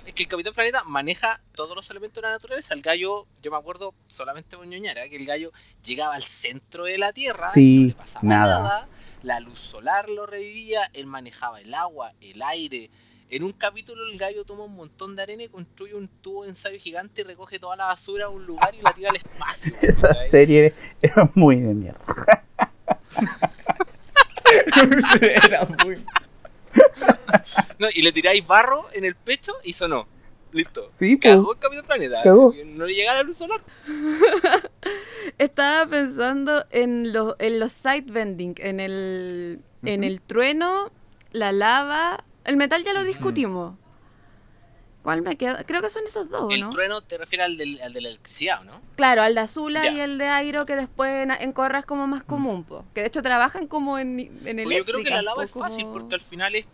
Que, que el Capitán Planeta maneja todos los elementos de la naturaleza. El gallo, yo me acuerdo solamente con ñoñara, que el gallo llegaba al centro de la Tierra Sí, y no le pasaba nada. nada. La luz solar lo revivía, él manejaba el agua, el aire. En un capítulo el gallo toma un montón de arena y construye un tubo de ensayo gigante y recoge toda la basura a un lugar y la tira al espacio. [LAUGHS] Esa serie era muy de mierda. [LAUGHS] Era muy... [LAUGHS] [LAUGHS] No, y le tiráis barro en el pecho y sonó. Listo. Sí, Cagó pues. el Capitán Planeta. Cagó. No le llega la luz solar. [LAUGHS] Estaba pensando en, los en los side bending, en el, en el trueno, la lava. El metal ya lo discutimos. ¿Cuál me queda? Creo que son esos dos, El ¿no? trueno te refieres al, del, al de la electricidad, ¿no? Claro, al de Azula y el de Airo, que después en, en Corra es como más común, po. Que de hecho trabajan como en, en Porque yo creo que la lava po, es fácil como- porque al final es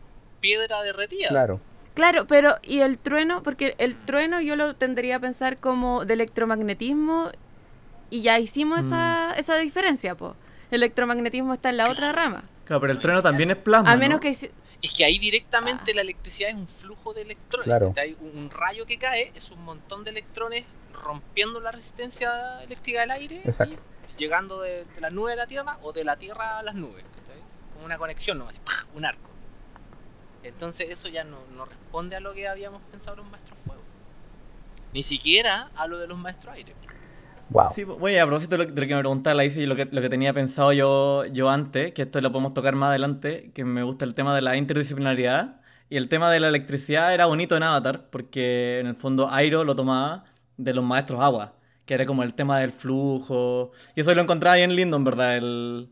piedra derretida. Claro. Claro, pero y el trueno, porque el trueno yo lo tendría a pensar como de electromagnetismo y ya hicimos esa, esa diferencia, po. El electromagnetismo está en la otra rama. Claro, pero el trueno también es plasma. A menos ¿no? que Es que ahí directamente la electricidad es un flujo de electrones. Claro. Hay un, rayo que cae, es un montón de electrones rompiendo la resistencia eléctrica del aire Exacto. y llegando de, de las nubes a la Tierra o de la Tierra a las nubes. Como una conexión nomás, así, ¡pah! un arco. Entonces eso ya no, no responde a lo que habíamos pensado los maestros fuego. Ni siquiera a lo de los maestros aire. Wow. Sí, bueno, y a propósito de lo, que me preguntaba la Isi y lo que, lo que tenía pensado yo, yo antes, que esto lo podemos tocar más adelante, que me gusta el tema de la interdisciplinaridad. Y el tema de la electricidad era bonito en Avatar, porque en el fondo Airo lo tomaba de los maestros agua, que era como el tema del flujo. Y eso lo encontraba bien lindo, en verdad, el,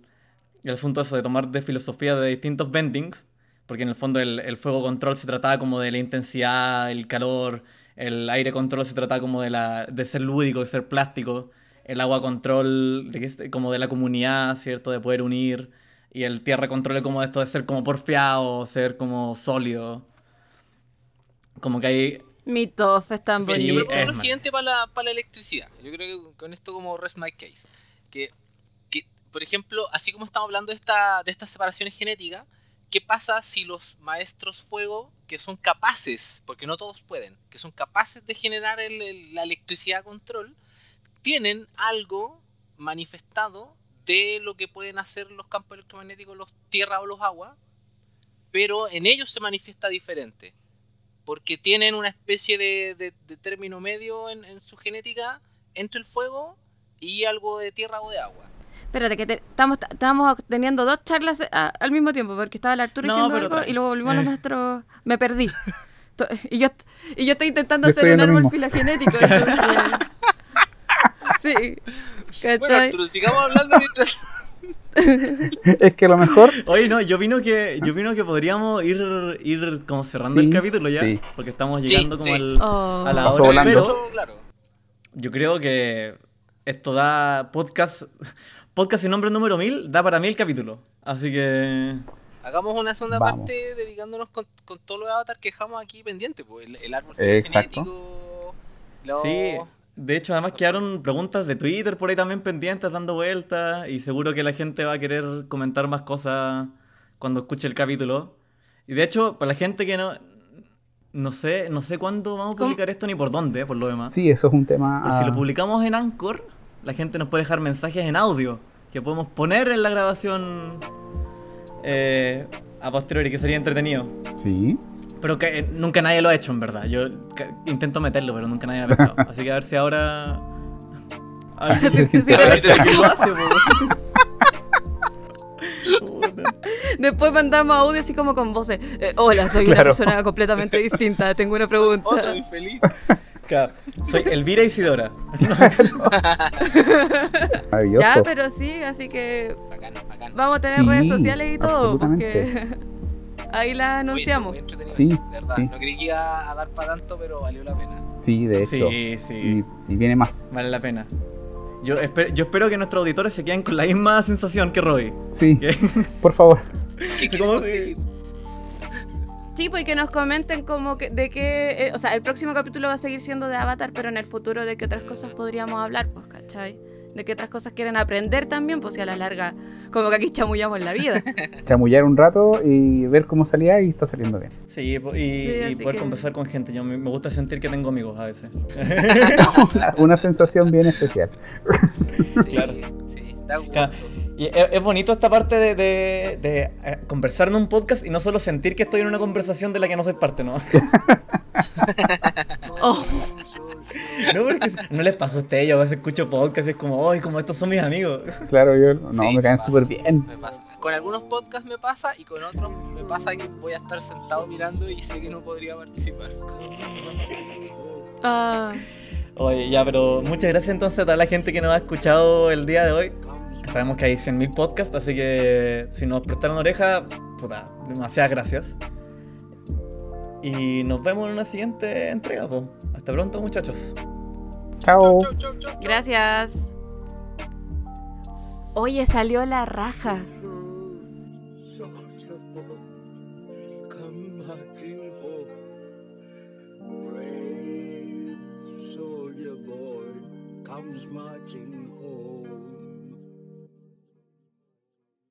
el asunto eso de tomar de filosofía de distintos bendings, porque en el fondo el, el fuego control se trataba como de la intensidad, el calor, el aire control se trataba como de, la, de ser lúdico, de ser plástico, el agua control de que como de la comunidad, ¿cierto? De poder unir, y el tierra control es como esto de ser como porfiado, ser como sólido. Como que hay... mi tof es tan Mira, Sí, yo es lo mal. siguiente para la, para la electricidad. Yo creo que con esto como rest my case. Que, que, por ejemplo, así como estamos hablando de, esta, de estas separaciones genéticas, ¿qué pasa si los maestros fuego, que son capaces, porque no todos pueden, que son capaces de generar el- la electricidad control, tienen algo manifestado de lo que pueden hacer los campos electromagnéticos, los tierra o los agua, pero en ellos se manifiesta diferente porque tienen una especie de, de- término medio en su genética entre el fuego y algo de tierra o de agua. Espérate, que te- estamos, estamos teniendo dos charlas a- al mismo tiempo, porque estaba el Arturo No, diciendo algo y luego volvimos a los Eh. maestros. Me perdí. [LAUGHS] To- y, yo, y yo estoy intentando Yo hacer estoy un árbol mismo. filogenético. [LAUGHS] entonces- sí. Bueno, ¿cachai? Arturo, sigamos hablando mientras... [LAUGHS] Es que a lo mejor. Oye, no, yo vino que, yo vino que podríamos ir, ir como cerrando Sí, el capítulo ya, sí. porque estamos Sí, llegando como sí. al- Oh. a la hora, volando. pero Claro. yo creo que esto da podcast, podcast sin nombre número 1000, da para mí el capítulo. Así que... Hagamos una segunda Vamos. parte dedicándonos con, con todos los avatars que dejamos aquí pendientes, pues, el, el árbol Exacto. genético, los- Sí, de hecho además quedaron preguntas de Twitter por ahí también pendientes, dando vueltas, y seguro que la gente va a querer comentar más cosas cuando escuche el capítulo. Y de hecho, para la gente que no... No sé, no sé cuándo vamos a ¿Cómo? publicar esto ni por dónde, por lo demás. Sí, eso es un tema. Pero si lo publicamos en Anchor, la gente nos puede dejar mensajes en audio que podemos poner en la grabación eh, a posteriori, que sería entretenido. Sí. Pero que eh, nunca nadie lo ha hecho, en verdad. Yo intento meterlo, pero nunca nadie lo ha pescado. [LAUGHS] Así que a ver si ahora. A ver [LAUGHS] a si alguien lo hace. [LAUGHS] Después mandamos audio así como con voces. eh, Hola, soy una persona completamente distinta. Tengo una pregunta. Otro infeliz. Claro, Soy [LAUGHS] Elvira Isidora. [LAUGHS] Maravilloso. Ya, pero sí, así que Bacán, bacán. vamos a tener Sí, redes sociales y todo, absolutamente. porque [LAUGHS] ahí las Oye, anunciamos. estuvo muy entretenido, Sí, de verdad. sí. No creí que iba a dar para tanto, pero valió la pena. Sí, de hecho. Sí, sí. Y, y viene más. Vale la pena. Yo, esper- yo espero que nuestros auditores se queden con la misma sensación que Roy. Sí, Que- por favor. ¿Qué ¿Cómo queremos se- seguir? Sí, pues y que nos comenten como que de qué, eh, o sea, el próximo capítulo va a seguir siendo de Avatar, pero en el futuro de qué otras cosas podríamos hablar, pues, ¿cachai? De qué otras cosas quieren aprender también, pues si a la larga, como que aquí chamullamos la vida. [LAUGHS] Chamullar un rato y ver cómo salía y está saliendo bien. Sí, y, Sí, y poder que- conversar con gente. Yo me, me gusta sentir que tengo amigos a veces. [LAUGHS] [LAUGHS] Una sensación bien especial. Sí, Claro. sí, da gusto. Claro. Y es, es bonito esta parte de, de- de, eh, conversar en un podcast y no solo sentir que estoy en una conversación de la que no soy parte, ¿no? [LAUGHS] Oh, No, porque no les pasa a ustedes, yo a veces escucho podcast y es como, ¡ay, como estos son mis amigos! Claro, yo no, Sí, me caen súper bien. me pasa. Con algunos podcasts me pasa y con otros me pasa que voy a estar sentado mirando y sé que no podría participar. Ah, Oye, ya, pero muchas gracias entonces a toda la gente que nos ha escuchado el día de hoy. Sabemos que hay 100.000 podcasts, así que si nos prestaron oreja, puta, demasiadas gracias. Y nos vemos en una siguiente entrega, po. Hasta pronto, muchachos. Chao. gracias. Oye, salió la raja.